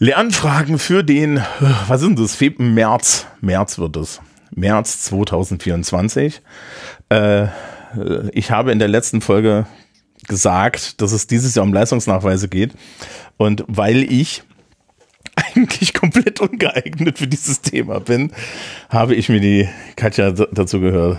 Lernfragen für den, was sind das? Feb März. März wird es. März 2024. Äh, ich habe in der letzten Folge gesagt, dass es dieses Jahr um Leistungsnachweise geht. Und weil ich eigentlich komplett ungeeignet für dieses Thema bin, habe ich mir die Katja dazu gehört,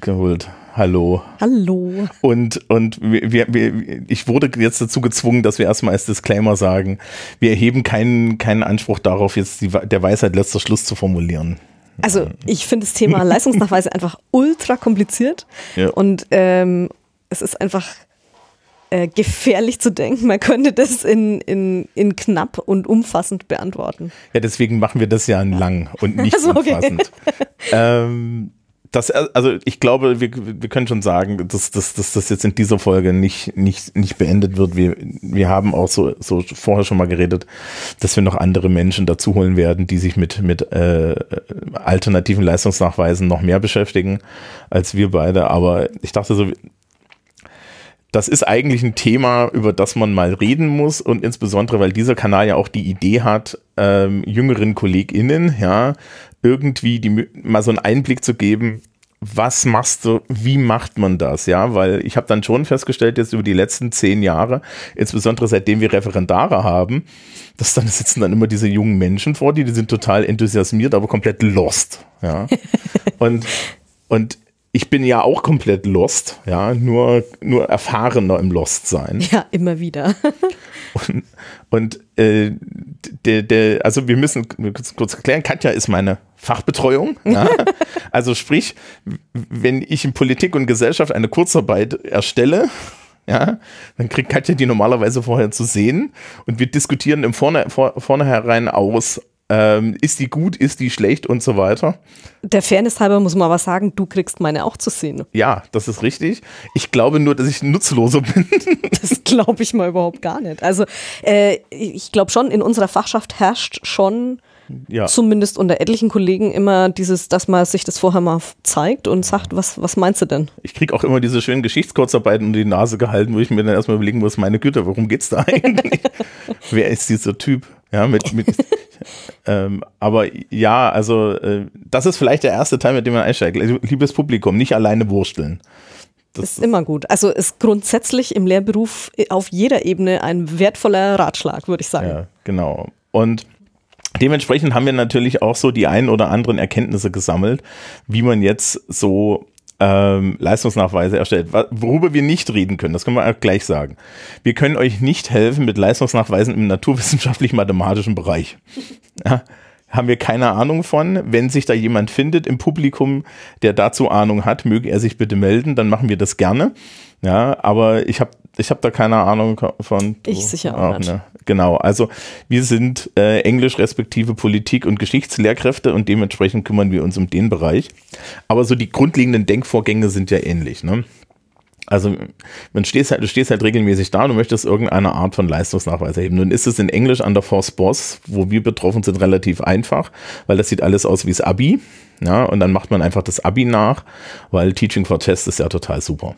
geholt. Hallo. Hallo. Und, und wir, wir, ich wurde jetzt dazu gezwungen, dass wir erstmal als Disclaimer sagen, wir erheben keinen, keinen Anspruch darauf, jetzt die, der Weisheit letzter Schluss zu formulieren. Also ich finde das Thema Leistungsnachweise einfach ultra kompliziert ja. und ähm, es ist einfach äh, gefährlich zu denken, man könnte das in, in, in knapp und umfassend beantworten. Ja, deswegen machen wir das ja in lang und nicht also, umfassend. Okay. Ähm, das, also ich glaube, wir, wir können schon sagen, dass, dass, dass das jetzt in dieser Folge nicht, nicht, nicht beendet wird. Wir, wir haben auch so, so vorher schon mal geredet, dass wir noch andere Menschen dazu holen werden, die sich mit, mit äh, alternativen Leistungsnachweisen noch mehr beschäftigen als wir beide. Aber ich dachte so, das ist eigentlich ein Thema, über das man mal reden muss und insbesondere, weil dieser Kanal ja auch die Idee hat, ähm, jüngeren KollegInnen, ja, irgendwie die, mal so einen Einblick zu geben, was machst du, wie macht man das, ja, weil ich habe dann schon festgestellt, jetzt über die letzten zehn Jahre, insbesondere seitdem wir Referendare haben, dass dann sitzen dann immer diese jungen Menschen vor, die, die sind total enthusiasmiert, aber komplett lost, ja, und, und ich bin ja auch komplett lost, ja, nur, nur erfahrener im Lost sein. Ja, immer wieder. und, und äh, der, der, also wir müssen kurz erklären, Katja ist meine Fachbetreuung. Ja? also sprich, wenn ich in Politik und Gesellschaft eine Kurzarbeit erstelle, ja, dann kriegt Katja die normalerweise vorher zu sehen und wir diskutieren im Vorne, vor, vornherein aus, ähm, ist die gut, ist die schlecht und so weiter. Der Fairness halber muss man aber sagen, du kriegst meine auch zu sehen. Ja, das ist richtig. Ich glaube nur, dass ich nutzloser bin. das glaube ich mal überhaupt gar nicht. Also äh, ich glaube schon, in unserer Fachschaft herrscht schon ja. zumindest unter etlichen Kollegen immer dieses, dass man sich das vorher mal zeigt und sagt, was, was meinst du denn? Ich kriege auch immer diese schönen Geschichtskurzarbeiten unter die Nase gehalten, wo ich mir dann erstmal überlegen muss, meine Güte, worum geht's da eigentlich? Wer ist dieser Typ? Ja, mit, mit ähm, aber ja, also äh, das ist vielleicht der erste Teil, mit dem man einsteigt. Also, liebes Publikum, nicht alleine wursteln. Das ist immer gut. Also ist grundsätzlich im Lehrberuf auf jeder Ebene ein wertvoller Ratschlag, würde ich sagen. Ja, genau. Und dementsprechend haben wir natürlich auch so die ein oder anderen Erkenntnisse gesammelt, wie man jetzt so ähm, Leistungsnachweise erstellt. Worüber wir nicht reden können, das können wir auch gleich sagen. Wir können euch nicht helfen mit Leistungsnachweisen im naturwissenschaftlich-mathematischen Bereich. Ja, haben wir keine Ahnung von. Wenn sich da jemand findet im Publikum, der dazu Ahnung hat, möge er sich bitte melden, dann machen wir das gerne. Ja, aber ich habe ich hab da keine Ahnung von. Ich sicher auch, auch nicht. Ne? Genau, also wir sind äh, Englisch respektive Politik- und Geschichtslehrkräfte und dementsprechend kümmern wir uns um den Bereich. Aber so die grundlegenden Denkvorgänge sind ja ähnlich. Ne? Also man stehst halt, du stehst halt regelmäßig da und du möchtest irgendeine Art von Leistungsnachweis erheben. Nun ist es in Englisch an der Force Boss, wo wir betroffen sind, relativ einfach, weil das sieht alles aus wie das Abi. Ja, und dann macht man einfach das Abi nach, weil Teaching for Test ist ja total super.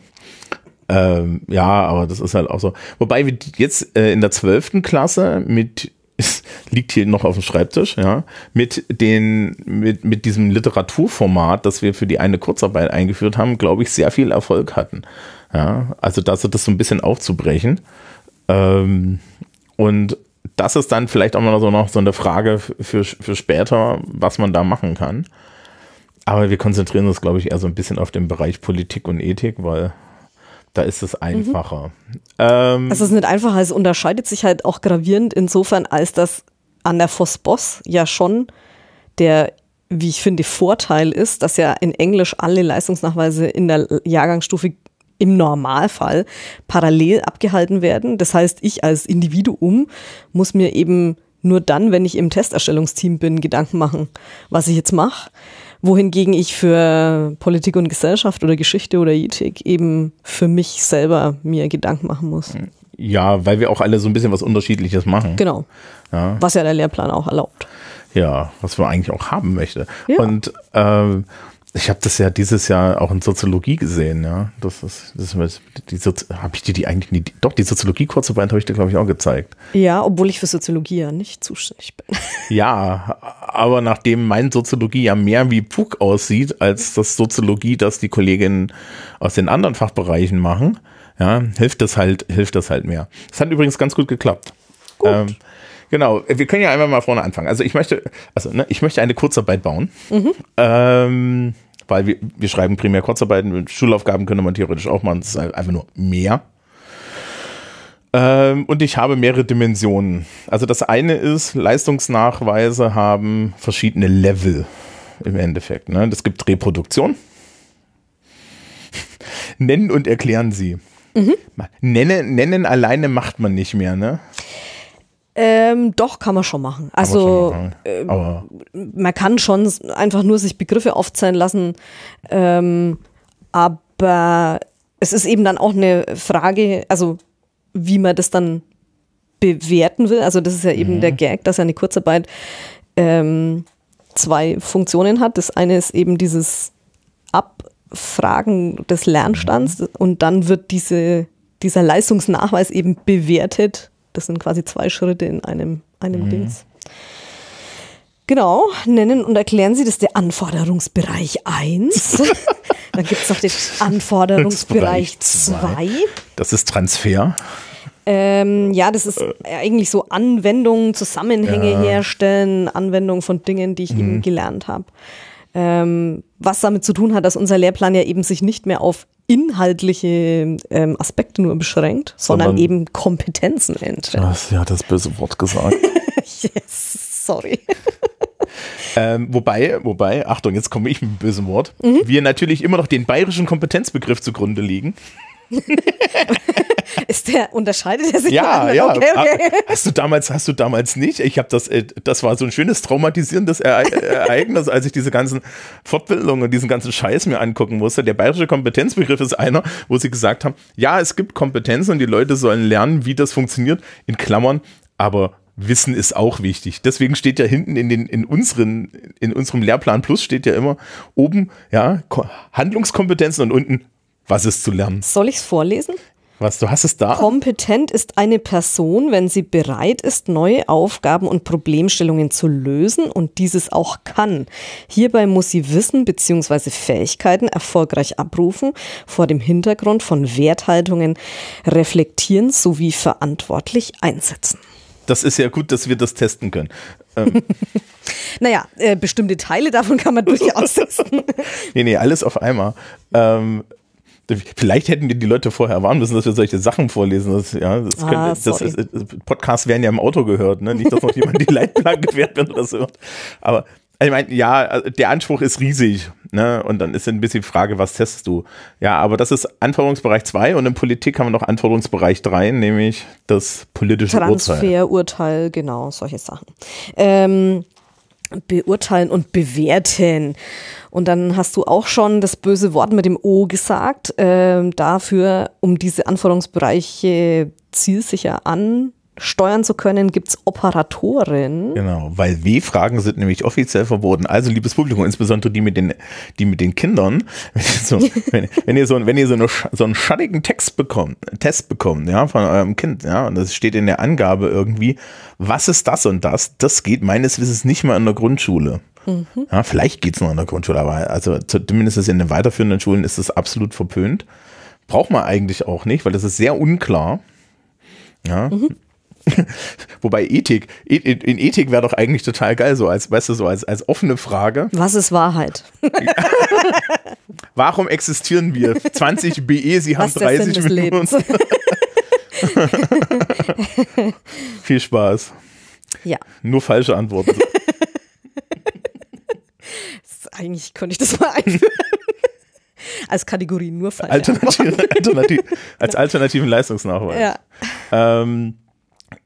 Ähm, ja, aber das ist halt auch so. Wobei wir jetzt äh, in der zwölften Klasse mit es liegt hier noch auf dem Schreibtisch, ja, mit den, mit, mit diesem Literaturformat, das wir für die eine Kurzarbeit eingeführt haben, glaube ich, sehr viel Erfolg hatten. Ja, also das, das so ein bisschen aufzubrechen. Ähm, und das ist dann vielleicht auch mal so noch so eine Frage für, für später, was man da machen kann. Aber wir konzentrieren uns, glaube ich, eher so ein bisschen auf den Bereich Politik und Ethik, weil da ist es einfacher. Mhm. Ähm, es ist nicht einfacher, es unterscheidet sich halt auch gravierend insofern, als dass an der Voss-Boss ja schon der, wie ich finde, Vorteil ist, dass ja in Englisch alle Leistungsnachweise in der Jahrgangsstufe im Normalfall parallel abgehalten werden. Das heißt, ich als Individuum muss mir eben nur dann, wenn ich im Testerstellungsteam bin, Gedanken machen, was ich jetzt mache wohingegen ich für Politik und Gesellschaft oder Geschichte oder Ethik eben für mich selber mir Gedanken machen muss. Ja, weil wir auch alle so ein bisschen was Unterschiedliches machen. Genau. Ja. Was ja der Lehrplan auch erlaubt. Ja, was man eigentlich auch haben möchte. Ja. Und ähm, Ich habe das ja dieses Jahr auch in Soziologie gesehen, ja. Das ist, das ist die Sozi habe ich dir die eigentlich nie, doch die Soziologie Kurzarbeit habe ich dir glaube ich auch gezeigt. Ja, obwohl ich für Soziologie ja nicht zuständig bin. Ja, aber nachdem mein Soziologie ja mehr wie Pug aussieht als das Soziologie, das die Kolleginnen aus den anderen Fachbereichen machen, ja, hilft das halt, hilft das halt mehr. Das hat übrigens ganz gut geklappt. Gut. Ähm, Genau, wir können ja einfach mal vorne anfangen. Also ich möchte, also ne, ich möchte eine Kurzarbeit bauen. Mhm. Ähm, weil wir, wir schreiben primär Kurzarbeiten, Schulaufgaben könnte man theoretisch auch machen, das ist einfach nur mehr. Ähm, und ich habe mehrere Dimensionen. Also das eine ist, Leistungsnachweise haben verschiedene Level im Endeffekt. Ne? Das gibt Reproduktion. Nennen und erklären sie. Mhm. Nennen, nennen alleine macht man nicht mehr, ne? Ähm, doch, kann man schon machen. Also schon machen. Äh, man kann schon einfach nur sich Begriffe aufzählen lassen, ähm, aber es ist eben dann auch eine Frage, also wie man das dann bewerten will. Also das ist ja eben mhm. der Gag, dass ja eine Kurzarbeit ähm, zwei Funktionen hat. Das eine ist eben dieses Abfragen des Lernstands mhm. und dann wird diese, dieser Leistungsnachweis eben bewertet das sind quasi zwei Schritte in einem, einem mhm. Dings. Genau, nennen und erklären Sie, das der Anforderungsbereich 1. Dann gibt es noch den Anforderungsbereich 2. Das ist Transfer. Ähm, ja, das ist eigentlich so Anwendungen, Zusammenhänge ja. herstellen, Anwendungen von Dingen, die ich mhm. eben gelernt habe. Ähm, was damit zu tun hat, dass unser Lehrplan ja eben sich nicht mehr auf inhaltliche ähm, Aspekte nur beschränkt, sondern, sondern eben Kompetenzen enthält. Das, ja, das böse Wort gesagt. yes, sorry. Ähm, wobei, wobei, Achtung, jetzt komme ich mit einem bösen Wort, mhm. wir natürlich immer noch den bayerischen Kompetenzbegriff zugrunde liegen. Ist der, unterscheidet er sich? Ja, ja. Okay, okay. Hast du damals, hast du damals nicht? Ich habe das, äh, das war so ein schönes traumatisierendes Ereignis, als ich diese ganzen Fortbildungen und diesen ganzen Scheiß mir angucken musste. Der bayerische Kompetenzbegriff ist einer, wo sie gesagt haben, ja, es gibt Kompetenzen und die Leute sollen lernen, wie das funktioniert, in Klammern, aber Wissen ist auch wichtig. Deswegen steht ja hinten in den in unseren in unserem Lehrplan Plus steht ja immer oben ja Handlungskompetenzen und unten was ist zu lernen. Soll ich es vorlesen? Was, du hast es da? Kompetent ist eine Person, wenn sie bereit ist, neue Aufgaben und Problemstellungen zu lösen und dieses auch kann. Hierbei muss sie Wissen bzw. Fähigkeiten erfolgreich abrufen, vor dem Hintergrund von Werthaltungen reflektieren sowie verantwortlich einsetzen. Das ist ja gut, dass wir das testen können. Ähm. naja, äh, bestimmte Teile davon kann man durchaus testen. nee, nee, alles auf einmal. Ähm, Vielleicht hätten wir die Leute vorher warnen müssen, dass wir solche Sachen vorlesen. Das, ja, das, ah, könnte, das ist, Podcasts werden ja im Auto gehört, ne? Nicht, dass noch jemand die Leitplanken gewährt, wenn er das hört. Aber ich meine, ja, also der Anspruch ist riesig, ne? Und dann ist ein bisschen die Frage, was testest du? Ja, aber das ist Anforderungsbereich 2 und in Politik haben wir noch Anforderungsbereich 3, nämlich das politische Transfer, Urteil. Urteil, genau, solche Sachen. Ähm, beurteilen und bewerten. Und dann hast du auch schon das böse Wort mit dem O gesagt. Äh, dafür, um diese Anforderungsbereiche zielsicher an steuern zu können, gibt es Operatoren. Genau, weil W-Fragen sind nämlich offiziell verboten. Also, liebes Publikum, insbesondere die mit den, die mit den Kindern, wenn ihr so, wenn, wenn ihr so, wenn ihr so, eine, so einen schattigen Text bekommt, Test bekommt, ja, von eurem Kind, ja, und das steht in der Angabe irgendwie, was ist das und das, das geht meines Wissens nicht mal in der Grundschule. Mhm. Ja, vielleicht geht es noch in der Grundschule, aber also zumindest in den weiterführenden Schulen ist das absolut verpönt. Braucht man eigentlich auch nicht, weil das ist sehr unklar. Ja. Mhm. Wobei Ethik, in Ethik wäre doch eigentlich total geil, so als, weißt du, so als, als offene Frage. Was ist Wahrheit? Warum existieren wir? 20 BE, Sie haben 30 Minuten. Viel Spaß. Ja. Nur falsche Antworten. eigentlich könnte ich das mal einführen. Als Kategorie nur falsche Alternative, Alternative, Als alternativen Leistungsnachweis. Ja. Ähm,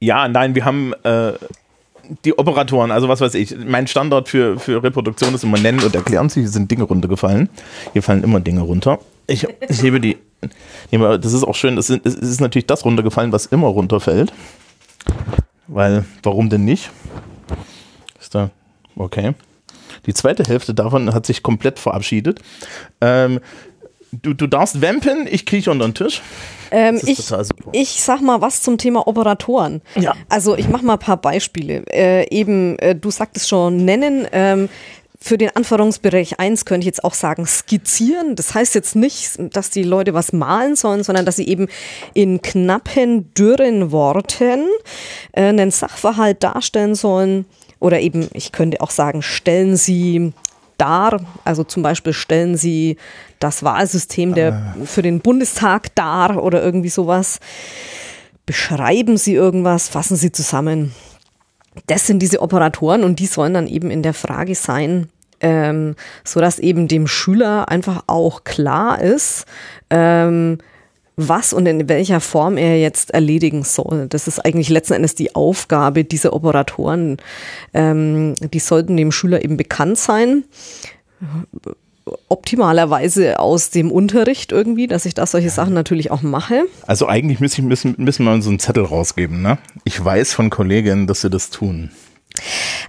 ja, nein, wir haben äh, die Operatoren, also was weiß ich, mein Standard für, für Reproduktion ist immer nennen und erklären. Hier sind Dinge runtergefallen. Hier fallen immer Dinge runter. Ich, ich hebe die. Das ist auch schön, es ist, ist natürlich das runtergefallen, was immer runterfällt. Weil, warum denn nicht? Ist da, okay. Die zweite Hälfte davon hat sich komplett verabschiedet. Ähm, du, du darfst vampen, ich krieche unter den Tisch. Ähm, ich, ich sag mal was zum Thema Operatoren. Ja. Also ich mache mal ein paar Beispiele. Äh, eben, äh, du sagtest schon, nennen. Ähm, für den Anforderungsbereich 1 könnte ich jetzt auch sagen, skizzieren. Das heißt jetzt nicht, dass die Leute was malen sollen, sondern dass sie eben in knappen, dürren Worten äh, einen Sachverhalt darstellen sollen. Oder eben, ich könnte auch sagen, stellen sie dar. Also zum Beispiel stellen sie das Wahlsystem der, für den Bundestag dar oder irgendwie sowas. Beschreiben sie irgendwas, fassen sie zusammen das sind diese Operatoren und die sollen dann eben in der Frage sein, ähm, so dass eben dem Schüler einfach auch klar ist, ähm, was und in welcher Form er jetzt erledigen soll. Das ist eigentlich letzten Endes die Aufgabe dieser Operatoren. Ähm, die sollten dem Schüler eben bekannt sein optimalerweise aus dem Unterricht irgendwie, dass ich da solche Sachen natürlich auch mache. Also eigentlich müssen, müssen, müssen wir so einen Zettel rausgeben, ne? Ich weiß von Kolleginnen, dass sie das tun.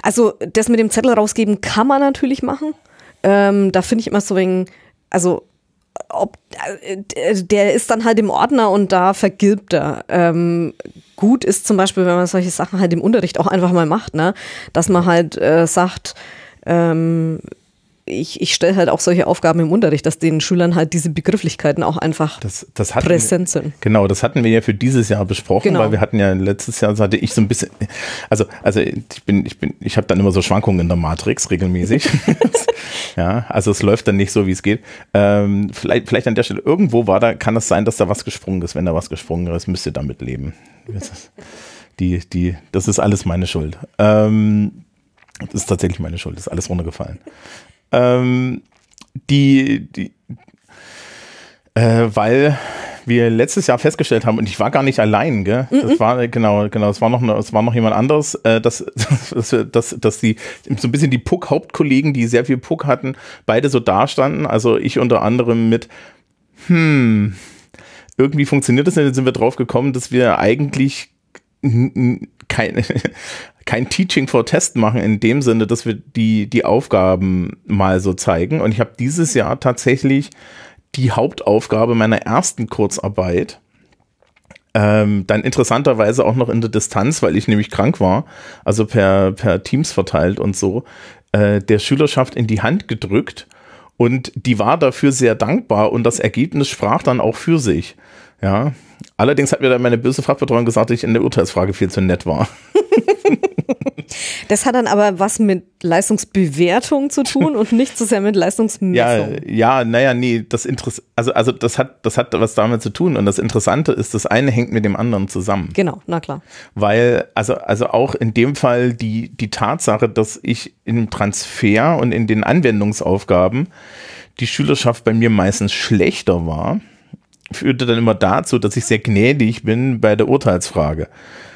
Also das mit dem Zettel rausgeben kann man natürlich machen. Ähm, da finde ich immer so wegen, also ob, äh, der ist dann halt im Ordner und da vergilbt er. Ähm, gut ist zum Beispiel, wenn man solche Sachen halt im Unterricht auch einfach mal macht, ne? dass man halt äh, sagt, ähm, ich, ich stelle halt auch solche Aufgaben im Unterricht, dass den Schülern halt diese Begrifflichkeiten auch einfach das, das hatten, präsent sind. Genau, das hatten wir ja für dieses Jahr besprochen, genau. weil wir hatten ja letztes Jahr hatte ich so ein bisschen, also also ich bin ich bin ich habe dann immer so Schwankungen in der Matrix regelmäßig. ja, also es läuft dann nicht so, wie es geht. Ähm, vielleicht vielleicht an der Stelle irgendwo war da kann es sein, dass da was gesprungen ist. Wenn da was gesprungen ist, müsst ihr damit leben. Das ist, die die das ist alles meine Schuld. Ähm, das ist tatsächlich meine Schuld, das ist alles runtergefallen. Ähm, die, die äh, weil wir letztes Jahr festgestellt haben, und ich war gar nicht allein, gell? Das mm -mm. war, genau, genau, es war noch, es war noch jemand anderes, äh, dass, dass, dass, dass die, so ein bisschen die Puck-Hauptkollegen, die sehr viel Puck hatten, beide so dastanden. Also ich unter anderem mit, hm, irgendwie funktioniert das nicht, dann sind wir drauf gekommen, dass wir eigentlich keine, kein Teaching for Test machen in dem Sinne, dass wir die, die Aufgaben mal so zeigen. Und ich habe dieses Jahr tatsächlich die Hauptaufgabe meiner ersten Kurzarbeit ähm, dann interessanterweise auch noch in der Distanz, weil ich nämlich krank war, also per, per Teams verteilt und so, äh, der Schülerschaft in die Hand gedrückt und die war dafür sehr dankbar und das Ergebnis sprach dann auch für sich. Ja, allerdings hat mir dann meine böse Fachbetreuung gesagt, dass ich in der Urteilsfrage viel zu nett war. Das hat dann aber was mit Leistungsbewertung zu tun und nicht so sehr mit Leistungsmessung. Ja, ja, naja, nee, das Interess also, also das hat, das hat was damit zu tun. Und das Interessante ist, das eine hängt mit dem anderen zusammen. Genau, na klar. Weil, also, also auch in dem Fall die, die Tatsache, dass ich im Transfer und in den Anwendungsaufgaben die Schülerschaft bei mir meistens schlechter war, führte dann immer dazu, dass ich sehr gnädig bin bei der Urteilsfrage.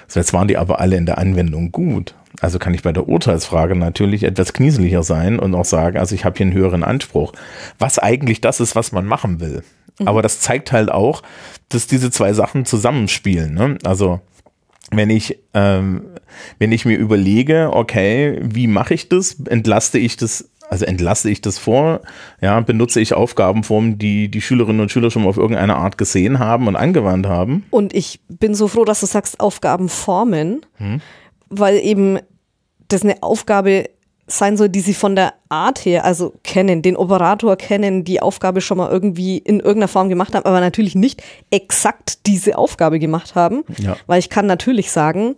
So, jetzt waren die aber alle in der Anwendung gut. Also kann ich bei der Urteilsfrage natürlich etwas knieseliger sein und auch sagen, also ich habe hier einen höheren Anspruch. Was eigentlich das ist, was man machen will. Mhm. Aber das zeigt halt auch, dass diese zwei Sachen zusammenspielen. Ne? Also wenn ich, ähm, wenn ich mir überlege, okay, wie mache ich das? Entlaste ich das also entlasse ich das vor, ja, benutze ich Aufgabenformen, die die Schülerinnen und Schüler schon mal auf irgendeine Art gesehen haben und angewandt haben. Und ich bin so froh, dass du sagst Aufgabenformen, hm weil eben das eine Aufgabe sein soll, die sie von der Art her, also kennen, den Operator kennen, die Aufgabe schon mal irgendwie in irgendeiner Form gemacht haben, aber natürlich nicht exakt diese Aufgabe gemacht haben. Ja. Weil ich kann natürlich sagen,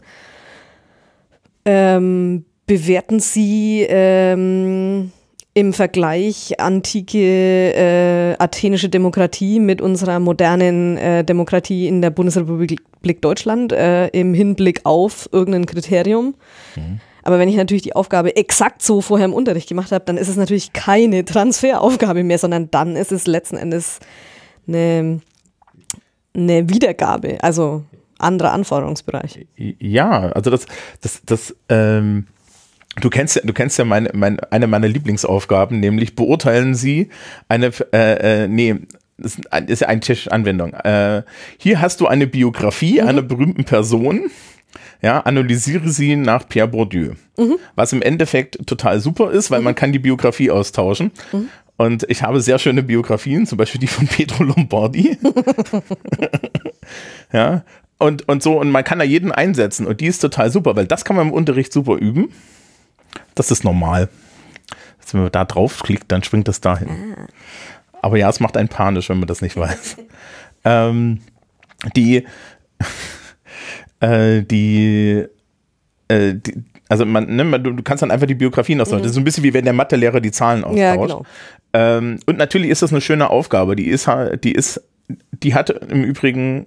ähm, bewerten Sie ähm, im Vergleich antike äh, athenische Demokratie mit unserer modernen äh, Demokratie in der Bundesrepublik Deutschland äh, im Hinblick auf irgendein Kriterium. Mhm. Aber wenn ich natürlich die Aufgabe exakt so vorher im Unterricht gemacht habe, dann ist es natürlich keine Transferaufgabe mehr, sondern dann ist es letzten Endes eine, eine Wiedergabe, also anderer Anforderungsbereich. Ja, also das, das, das, ähm Du kennst ja, du kennst ja meine, meine, eine meiner Lieblingsaufgaben, nämlich beurteilen Sie eine, äh, äh, nee, das ist ein- technische Anwendung. Äh, hier hast du eine Biografie einer berühmten Person. Ja, analysiere sie nach Pierre Bourdieu. Was im Endeffekt total super ist, weil man kann die Biografie austauschen. Und ich habe sehr schöne Biografien, zum Beispiel die von Pedro Lombardi. ja, und, und so, und man kann da jeden einsetzen. Und die ist total super, weil das kann man im Unterricht super üben. Das ist normal. Also wenn man da draufklickt, dann springt das dahin. Aber ja, es macht einen panisch, wenn man das nicht weiß. ähm, die, äh, die, äh, die, also man, ne, man, du kannst dann einfach die Biografien austauschen. Das ist so ein bisschen wie wenn der Mathelehrer die Zahlen austauscht. Ja, genau. Ähm, und natürlich ist das eine schöne Aufgabe. Die ist die ist, die hat im Übrigen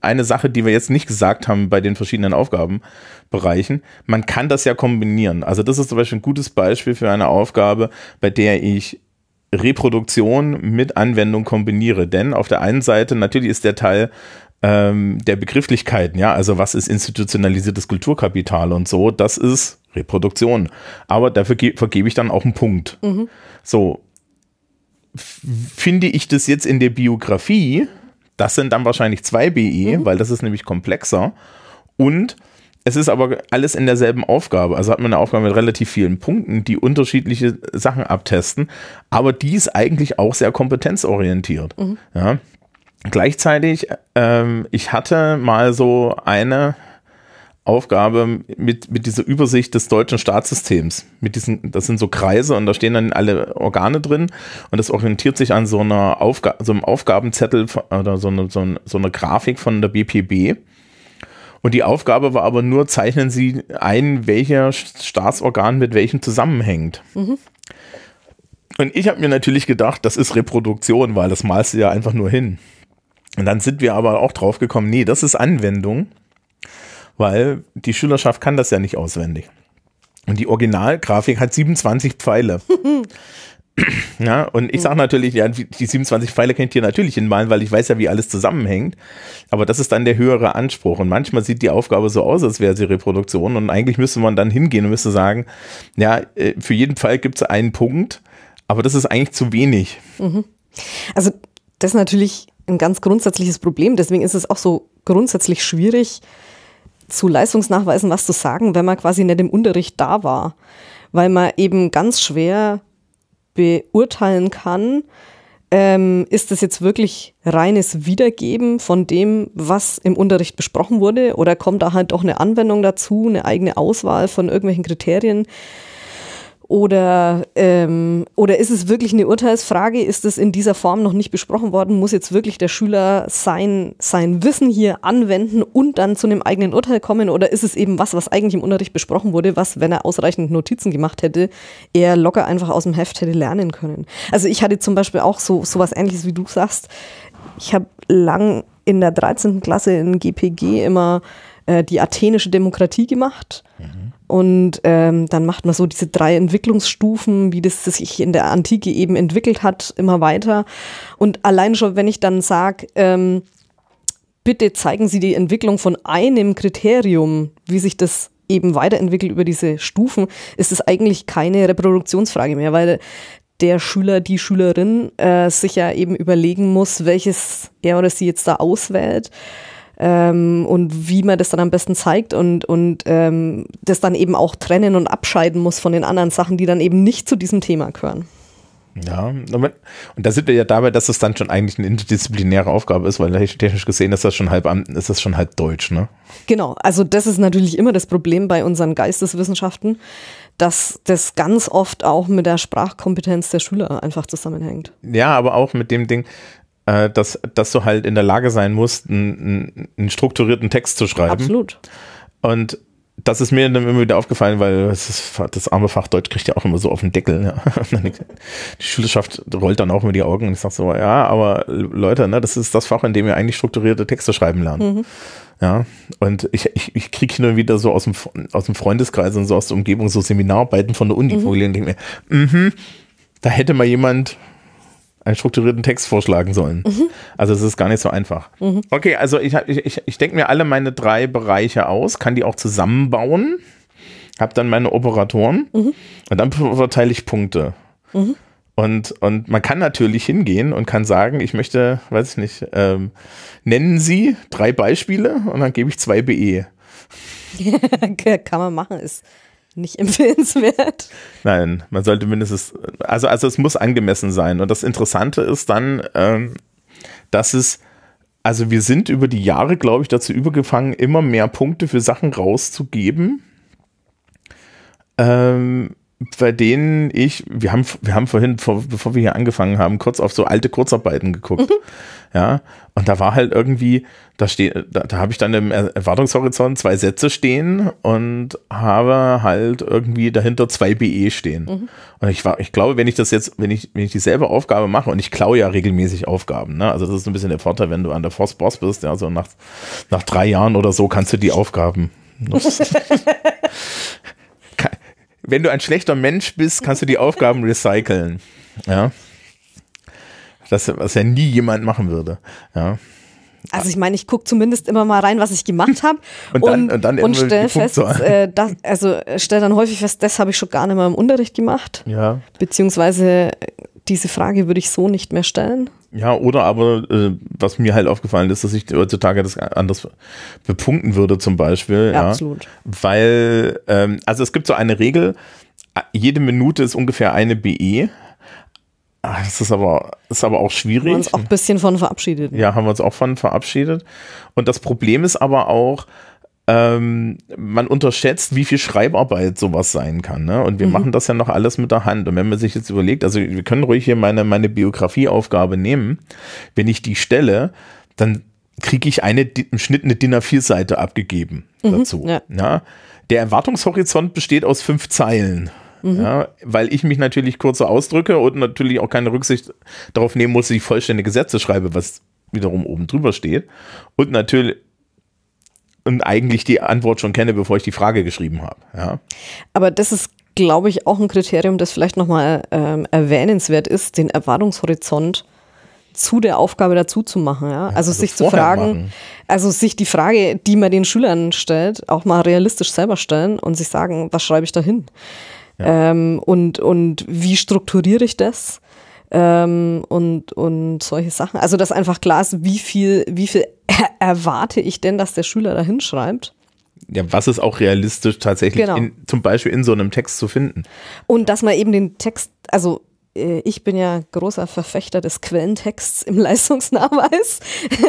eine Sache, die wir jetzt nicht gesagt haben bei den verschiedenen Aufgabenbereichen. Man kann das ja kombinieren. Also das ist zum Beispiel ein gutes Beispiel für eine Aufgabe, bei der ich Reproduktion mit Anwendung kombiniere. Denn auf der einen Seite natürlich ist der Teil ähm, der Begrifflichkeiten, ja, also was ist institutionalisiertes Kulturkapital und so, das ist Reproduktion. Aber dafür ge- vergebe ich dann auch einen Punkt. So, f- finde ich das jetzt in der Biografie, das sind dann wahrscheinlich zwei BE, weil das ist nämlich komplexer. Und es ist aber alles in derselben Aufgabe. Also hat man eine Aufgabe mit relativ vielen Punkten, die unterschiedliche Sachen abtesten. Aber die ist eigentlich auch sehr kompetenzorientiert. Ja. Gleichzeitig, ähm, ich hatte mal so eine Aufgabe mit, mit dieser Übersicht des deutschen Staatssystems. Mit diesen, das sind so Kreise und da stehen dann alle Organe drin und das orientiert sich an so einer Aufga so einem Aufgabenzettel oder so eine, so, eine, so eine Grafik von der BPB. Und die Aufgabe war aber nur, zeichnen Sie ein, welcher Staatsorgan mit welchem zusammenhängt. Und ich habe mir natürlich gedacht, das ist Reproduktion, weil das malst du ja einfach nur hin. Und dann sind wir aber auch drauf gekommen, nee, das ist Anwendung, weil die Schülerschaft kann das ja nicht auswendig. Und die Originalgrafik hat 27 Pfeile. Ja, und ich sage natürlich, ja, die 27 Pfeile kennt ihr natürlich hinmalen, weil ich weiß ja, wie alles zusammenhängt. Aber das ist dann der höhere Anspruch. Und manchmal sieht die Aufgabe so aus, als wäre sie Reproduktion. Und eigentlich müsste man dann hingehen und müsste sagen, ja, äh, für jeden Fall gibt es einen Punkt, aber das ist eigentlich zu wenig. Also das ist natürlich ein ganz grundsätzliches Problem. Deswegen ist es auch so grundsätzlich schwierig, zu Leistungsnachweisen was zu sagen, wenn man quasi nicht im Unterricht da war. Weil man eben ganz schwer beurteilen kann, ähm, ist das jetzt wirklich reines Wiedergeben von dem, was im Unterricht besprochen wurde, oder kommt da halt doch eine Anwendung dazu, eine eigene Auswahl von irgendwelchen Kriterien? Oder, ähm, oder ist es wirklich eine Urteilsfrage? Ist es in dieser Form noch nicht besprochen worden? Muss jetzt wirklich der Schüler sein, sein Wissen hier anwenden und dann zu einem eigenen Urteil kommen? Oder ist es eben was, was eigentlich im Unterricht besprochen wurde, was, wenn er ausreichend Notizen gemacht hätte, er locker einfach aus dem Heft hätte lernen können? Also ich hatte zum Beispiel auch so sowas ähnliches, wie du sagst. Ich habe lang in der 13. Klasse in GPG immer äh, die athenische Demokratie gemacht. Und ähm, dann macht man so diese drei Entwicklungsstufen, wie das sich in der Antike eben entwickelt hat, immer weiter. Und allein schon, wenn ich dann sage, ähm, bitte zeigen Sie die Entwicklung von einem Kriterium, wie sich das eben weiterentwickelt über diese Stufen, ist es eigentlich keine Reproduktionsfrage mehr, weil der Schüler, die Schülerin äh, sich ja eben überlegen muss, welches er oder sie jetzt da auswählt ähm, und wie man das dann am besten zeigt und, und ähm, das dann eben auch trennen und abscheiden muss von den anderen Sachen, die dann eben nicht zu diesem Thema gehören. Ja, und da sind wir ja dabei, dass es dann schon eigentlich eine interdisziplinäre Aufgabe ist, weil technisch gesehen ist das schon halb, ist das schon halb deutsch, ne? Genau, also das ist natürlich immer das Problem bei unseren Geisteswissenschaften, dass das ganz oft auch mit der Sprachkompetenz der Schüler einfach zusammenhängt. Ja, aber auch mit dem Ding, äh, dass, dass du halt in der Lage sein musst, einen, einen strukturierten Text zu schreiben. Absolut. Und das ist mir dann immer wieder aufgefallen, weil das, das arme Fach Deutsch kriegt ja auch immer so auf den Deckel. Ja. Die Schülerschaft rollt dann auch immer die Augen und ich sage so, ja, aber Leute, ne, das ist das Fach, in dem ihr eigentlich strukturierte Texte schreiben lernt. Ja, und ich, ich, ich kriege hin und wieder so aus dem, aus dem Freundeskreis und so aus der Umgebung so Seminararbeiten von der Uni vorgelegt und denke mir, mhm, da hätte mal jemand einen strukturierten Text vorschlagen sollen. Also es ist gar nicht so einfach. Okay, also ich, ich, ich, denke mir alle meine drei Bereiche aus, kann die auch zusammenbauen, habe dann meine Operatoren und dann verteile ich Punkte. Und, und man kann natürlich hingehen und kann sagen, ich möchte, weiß ich nicht, ähm, nennen Sie drei Beispiele und dann gebe ich zwei BE. kann man machen, ist nicht empfehlenswert. Nein, man sollte mindestens, also, also es muss angemessen sein. Und das Interessante ist dann, ähm, dass es, also wir sind über die Jahre, glaube ich, dazu übergefangen, immer mehr Punkte für Sachen rauszugeben. Ähm, bei denen ich, wir haben, wir haben vorhin, vor, bevor wir hier angefangen haben, kurz auf so alte Kurzarbeiten geguckt. Mhm. Ja, und da war halt irgendwie, da steht, da, da habe ich dann im Erwartungshorizont zwei Sätze stehen und habe halt irgendwie dahinter zwei BE stehen. Mhm. Und ich war, ich glaube, wenn ich das jetzt, wenn ich, wenn ich dieselbe Aufgabe mache und ich klaue ja regelmäßig Aufgaben, ne? Also das ist ein bisschen der Vorteil, wenn du an der Force Boss bist, ja, so nach, nach drei Jahren oder so kannst du die Aufgaben wenn du ein schlechter Mensch bist, kannst du die Aufgaben recyceln. Ja. Das, was ja nie jemand machen würde. Ja. Also ich meine, ich gucke zumindest immer mal rein, was ich gemacht habe und, und, und, dann und stelle fest, äh, das, also stelle dann häufig fest, das habe ich schon gar nicht mehr im Unterricht gemacht. Ja. Beziehungsweise diese Frage würde ich so nicht mehr stellen. Ja, oder aber, äh, was mir halt aufgefallen ist, dass ich heutzutage das anders bepunkten würde, zum Beispiel. Ja, ja absolut. Weil, ähm, also es gibt so eine Regel, jede Minute ist ungefähr eine BE. Ah, das ist aber, ist aber auch schwierig. Haben wir uns auch ein bisschen von verabschiedet. Ja, haben wir uns auch von verabschiedet. Und das Problem ist aber auch, ähm, man unterschätzt, wie viel Schreibarbeit sowas sein kann. Ne? Und wir mhm. machen das ja noch alles mit der Hand. Und wenn man sich jetzt überlegt, also wir können ruhig hier meine, meine Biografieaufgabe nehmen, wenn ich die stelle, dann kriege ich eine im Schnitt eine DIN A4-Seite abgegeben mhm, dazu. Ja. ja. Der Erwartungshorizont besteht aus fünf Zeilen. Mhm. Ja, weil ich mich natürlich kurzer ausdrücke und natürlich auch keine Rücksicht darauf nehmen muss, dass ich vollständige Sätze schreibe, was wiederum oben drüber steht. Und natürlich und eigentlich die Antwort schon kenne, bevor ich die Frage geschrieben habe. Ja. Aber das ist, glaube ich, auch ein Kriterium, das vielleicht nochmal ähm, erwähnenswert ist, den Erwartungshorizont zu der Aufgabe dazu zu machen. Ja? Also, also sich zu fragen, machen. also sich die Frage, die man den Schülern stellt, auch mal realistisch selber stellen und sich sagen, was schreibe ich da hin? Ja. Ähm, und, und wie strukturiere ich das? Ähm, und, und solche Sachen. Also, dass einfach klar ist, wie viel, wie viel erwarte ich denn, dass der Schüler da hinschreibt? Ja, was ist auch realistisch tatsächlich genau. in, zum Beispiel in so einem Text zu finden? Und dass man eben den Text, also äh, ich bin ja großer Verfechter des Quellentexts im Leistungsnachweis,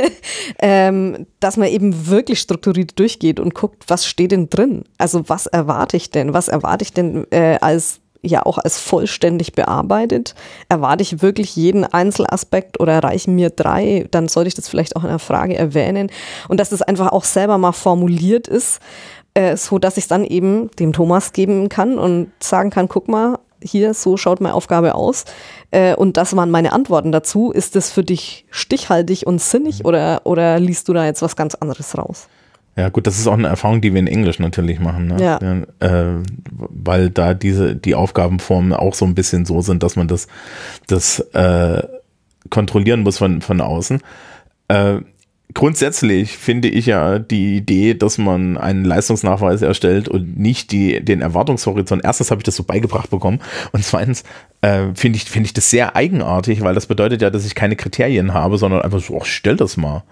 ähm, dass man eben wirklich strukturiert durchgeht und guckt, was steht denn drin? Also was erwarte ich denn? Was erwarte ich denn äh, als ja auch als vollständig bearbeitet. Erwarte ich wirklich jeden Einzelaspekt oder reichen mir drei, dann sollte ich das vielleicht auch in einer Frage erwähnen. Und dass das einfach auch selber mal formuliert ist, äh, so dass ich es dann eben dem Thomas geben kann und sagen kann, guck mal, hier, so schaut meine Aufgabe aus. Äh, und das waren meine Antworten dazu. Ist das für dich stichhaltig und sinnig oder, oder liest du da jetzt was ganz anderes raus? Ja, gut, das ist auch eine Erfahrung, die wir in Englisch natürlich machen, ne? ja. Äh, weil da diese, die Aufgabenformen auch so ein bisschen so sind, dass man das, das äh, kontrollieren muss von, von außen. Äh, grundsätzlich finde ich ja die Idee, dass man einen Leistungsnachweis erstellt und nicht die, den Erwartungshorizont. Erstens habe ich das so beigebracht bekommen und zweitens äh, finde ich, finde ich das sehr eigenartig, weil das bedeutet ja, dass ich keine Kriterien habe, sondern einfach so, ach, stell das mal.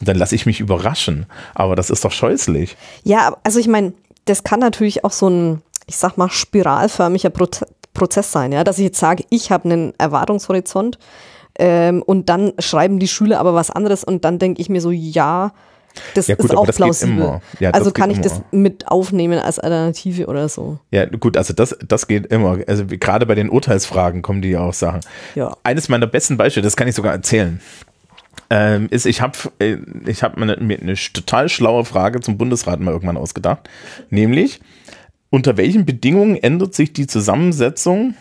Und dann lasse ich mich überraschen. Aber das ist doch scheußlich. Ja, also ich meine, das kann natürlich auch so ein, ich sag mal, spiralförmiger Prozess sein, ja, dass ich jetzt sage, ich habe einen Erwartungshorizont ähm, und dann schreiben die Schüler aber was anderes und dann denke ich mir so, ja, das ja, gut, ist auch das plausibel. Ja, also kann ich immer. das mit aufnehmen als Alternative oder so. Ja, gut, also das, das geht immer. Also gerade bei den Urteilsfragen kommen die ja auch Sachen. Ja. Eines meiner besten Beispiele, das kann ich sogar erzählen, ähm, ist, ich habe äh, ich hab mir eine, eine total schlaue Frage zum Bundesrat mal irgendwann ausgedacht. Nämlich, unter welchen Bedingungen ändert sich die Zusammensetzung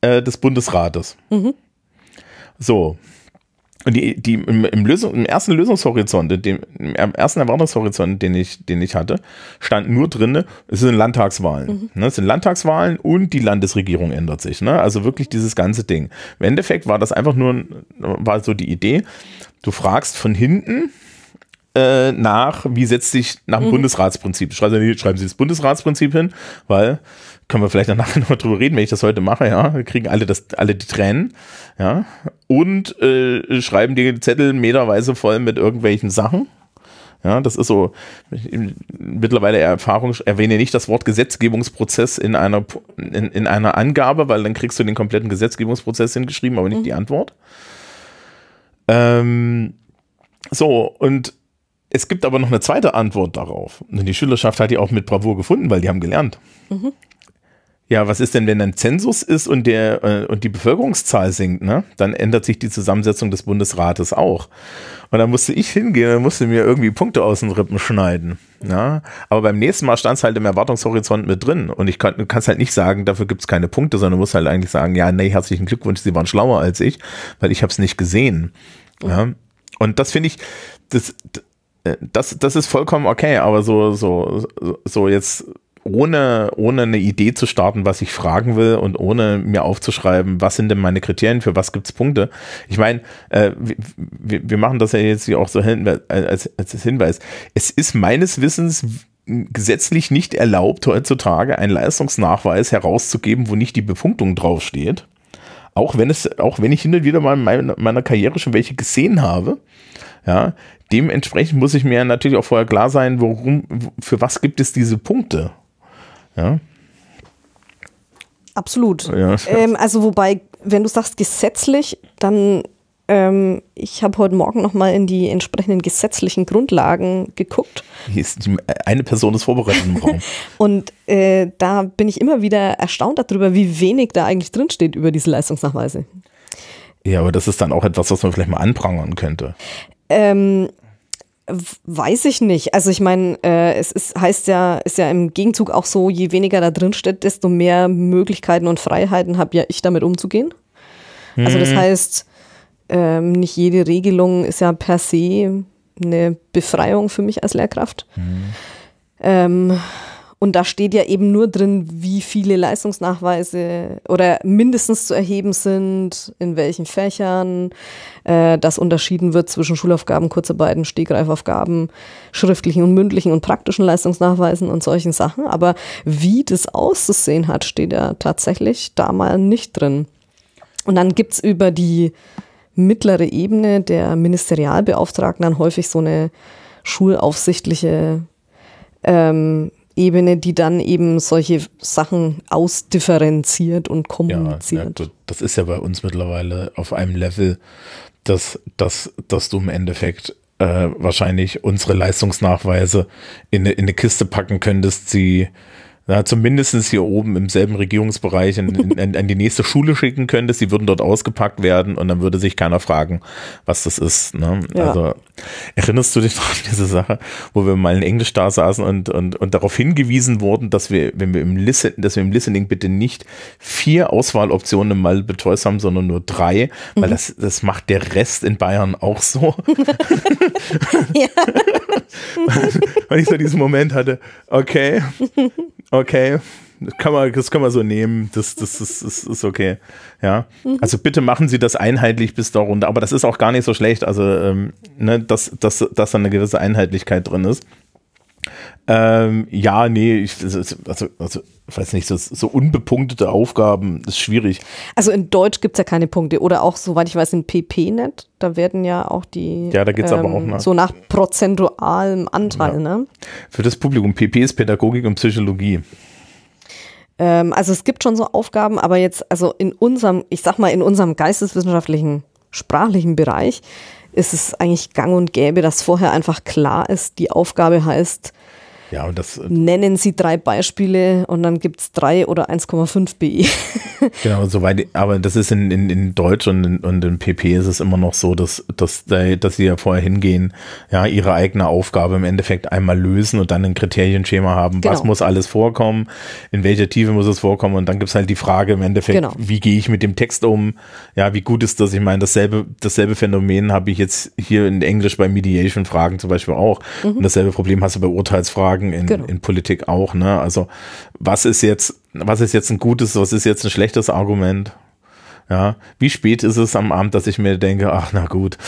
äh, des Bundesrates? Mhm. So. Und die, die im, im, Lösung, im ersten Lösungshorizont, dem, im ersten Erwartungshorizont, den ich, den ich hatte, stand nur drin, es sind Landtagswahlen. Mhm. Ne, es sind Landtagswahlen und die Landesregierung ändert sich. Ne? Also wirklich dieses ganze Ding. Im Endeffekt war das einfach nur, war so die Idee, du fragst von hinten, äh, nach, wie setzt sich nach dem mhm. Bundesratsprinzip. Schreiben Sie, schreiben Sie das Bundesratsprinzip hin, weil können wir vielleicht danach noch drüber reden, wenn ich das heute mache, ja, wir kriegen alle das, alle die Tränen, ja, und äh, schreiben die Zettel meterweise voll mit irgendwelchen Sachen. Ja, das ist so mittlerweile Erfahrung, erwähne nicht das Wort Gesetzgebungsprozess in einer, in, in einer Angabe, weil dann kriegst du den kompletten Gesetzgebungsprozess hingeschrieben, aber nicht mhm. die Antwort. Ähm, so, und es gibt aber noch eine zweite Antwort darauf. Und die Schülerschaft hat die auch mit Bravour gefunden, weil die haben gelernt. Mhm. Ja, was ist denn, wenn ein Zensus ist und, der, äh, und die Bevölkerungszahl sinkt, ne? Dann ändert sich die Zusammensetzung des Bundesrates auch. Und dann musste ich hingehen und musste mir irgendwie Punkte aus den Rippen schneiden. Ja? Aber beim nächsten Mal stand es halt im Erwartungshorizont mit drin. Und ich kann, du kannst halt nicht sagen, dafür gibt es keine Punkte, sondern du musst halt eigentlich sagen, ja, nee, herzlichen Glückwunsch, sie waren schlauer als ich, weil ich habe es nicht gesehen. Ja? Und das finde ich, das, das, das ist vollkommen okay, aber so, so, so jetzt ohne, ohne eine Idee zu starten, was ich fragen will und ohne mir aufzuschreiben, was sind denn meine Kriterien, für was gibt es Punkte. Ich meine, äh, wir, wir machen das ja jetzt hier auch so hin, als, als Hinweis. Es ist meines Wissens gesetzlich nicht erlaubt, heutzutage einen Leistungsnachweis herauszugeben, wo nicht die Befunktung draufsteht. Auch wenn es, auch wenn ich hin und wieder mal in meiner Karriere schon welche gesehen habe, ja, dementsprechend muss ich mir natürlich auch vorher klar sein, worum, für was gibt es diese Punkte. Ja. Absolut. Ja. Ähm, also wobei, wenn du sagst gesetzlich, dann ähm, ich habe heute Morgen nochmal in die entsprechenden gesetzlichen Grundlagen geguckt. Hier ist die, eine Person ist vorbereitet im Raum. Und äh, da bin ich immer wieder erstaunt darüber, wie wenig da eigentlich drinsteht über diese Leistungsnachweise. Ja, aber das ist dann auch etwas, was man vielleicht mal anprangern könnte. Ähm, Weiß ich nicht. Also ich meine, äh, es ist, heißt ja, ist ja im Gegenzug auch so, je weniger da drin steht, desto mehr Möglichkeiten und Freiheiten habe ja ich damit umzugehen. Mhm. Also das mhm. heißt, ähm, nicht jede Regelung ist ja per se eine Befreiung für mich als Lehrkraft. Mhm. Ähm, und da steht ja eben nur drin, wie viele Leistungsnachweise oder mindestens zu erheben sind, in welchen Fächern, äh, dass unterschieden wird zwischen Schulaufgaben, Kurzarbeiten, Stegreifaufgaben, schriftlichen und mündlichen und praktischen Leistungsnachweisen und solchen Sachen. Aber wie das auszusehen hat, steht ja tatsächlich da mal nicht drin. Und dann gibt's über die mittlere Ebene der Ministerialbeauftragten dann häufig so eine schulaufsichtliche ähm, Ebene, die dann eben solche Sachen ausdifferenziert und kommuniziert. Ja, das ist ja bei uns mittlerweile auf einem Level, dass, dass, dass du im Endeffekt äh, wahrscheinlich unsere Leistungsnachweise in eine, in eine Kiste packen könntest, sie na, zumindest hier oben im selben Regierungsbereich in, in, in, die nächste Schule schicken könntest, die würden dort ausgepackt werden und dann würde sich keiner fragen, was das ist. Ne? Ja. Also erinnerst du dich noch an diese Sache, wo wir mal in Englisch da saßen und, und, und darauf hingewiesen wurden, dass wir, wenn wir im Listen, dass wir im Listening bitte nicht vier Auswahloptionen Multiple Choice haben, sondern nur drei, weil mhm. das, das macht der Rest in Bayern auch so. ja. Weil ich so diesen Moment hatte, okay, okay, das kann man, das kann man so nehmen, das, das, das, das ist okay. Ja. Mhm. Also bitte machen Sie das einheitlich bis da runter. Aber das ist auch gar nicht so schlecht, also ähm, ne, dass, dass, dass da eine gewisse Einheitlichkeit drin ist. Ähm, ja, nee, ich, also, also, also weiß nicht, so, so unbepunktete Aufgaben ist schwierig. Also in Deutsch gibt es ja keine Punkte oder auch, soweit ich weiß, in PP nicht. Da werden ja auch die. Ja, da geht es ähm, aber auch nach. So nach prozentualem Anteil, ja. ne? Für das Publikum, PP ist Pädagogik und Psychologie. Ähm, also es gibt schon so Aufgaben, aber jetzt, also in unserem, ich sag mal, in unserem geisteswissenschaftlichen, sprachlichen Bereich ist es eigentlich gang und gäbe, dass vorher einfach klar ist, die Aufgabe heißt, ja, und das, äh, Nennen Sie drei Beispiele und dann gibt es drei oder 1,5 BI. genau, soweit, aber das ist in, in, in Deutsch und in, und in PP ist es immer noch so, dass, dass, dass sie ja vorher hingehen, ja, ihre eigene Aufgabe im Endeffekt einmal lösen und dann ein Kriterienschema haben, genau. was muss alles vorkommen, in welcher Tiefe muss es vorkommen und dann gibt es halt die Frage im Endeffekt, genau. wie gehe ich mit dem Text um, ja, wie gut ist das? Ich meine, dasselbe, dasselbe Phänomen habe ich jetzt hier in Englisch bei Mediation-Fragen zum Beispiel auch mhm. und dasselbe Problem hast du bei Urteilsfragen Fragen in, genau. in Politik auch. Ne? Also was ist jetzt, was ist jetzt ein gutes, was ist jetzt ein schlechtes Argument? Ja, wie spät ist es am Abend, dass ich mir denke, ach na gut.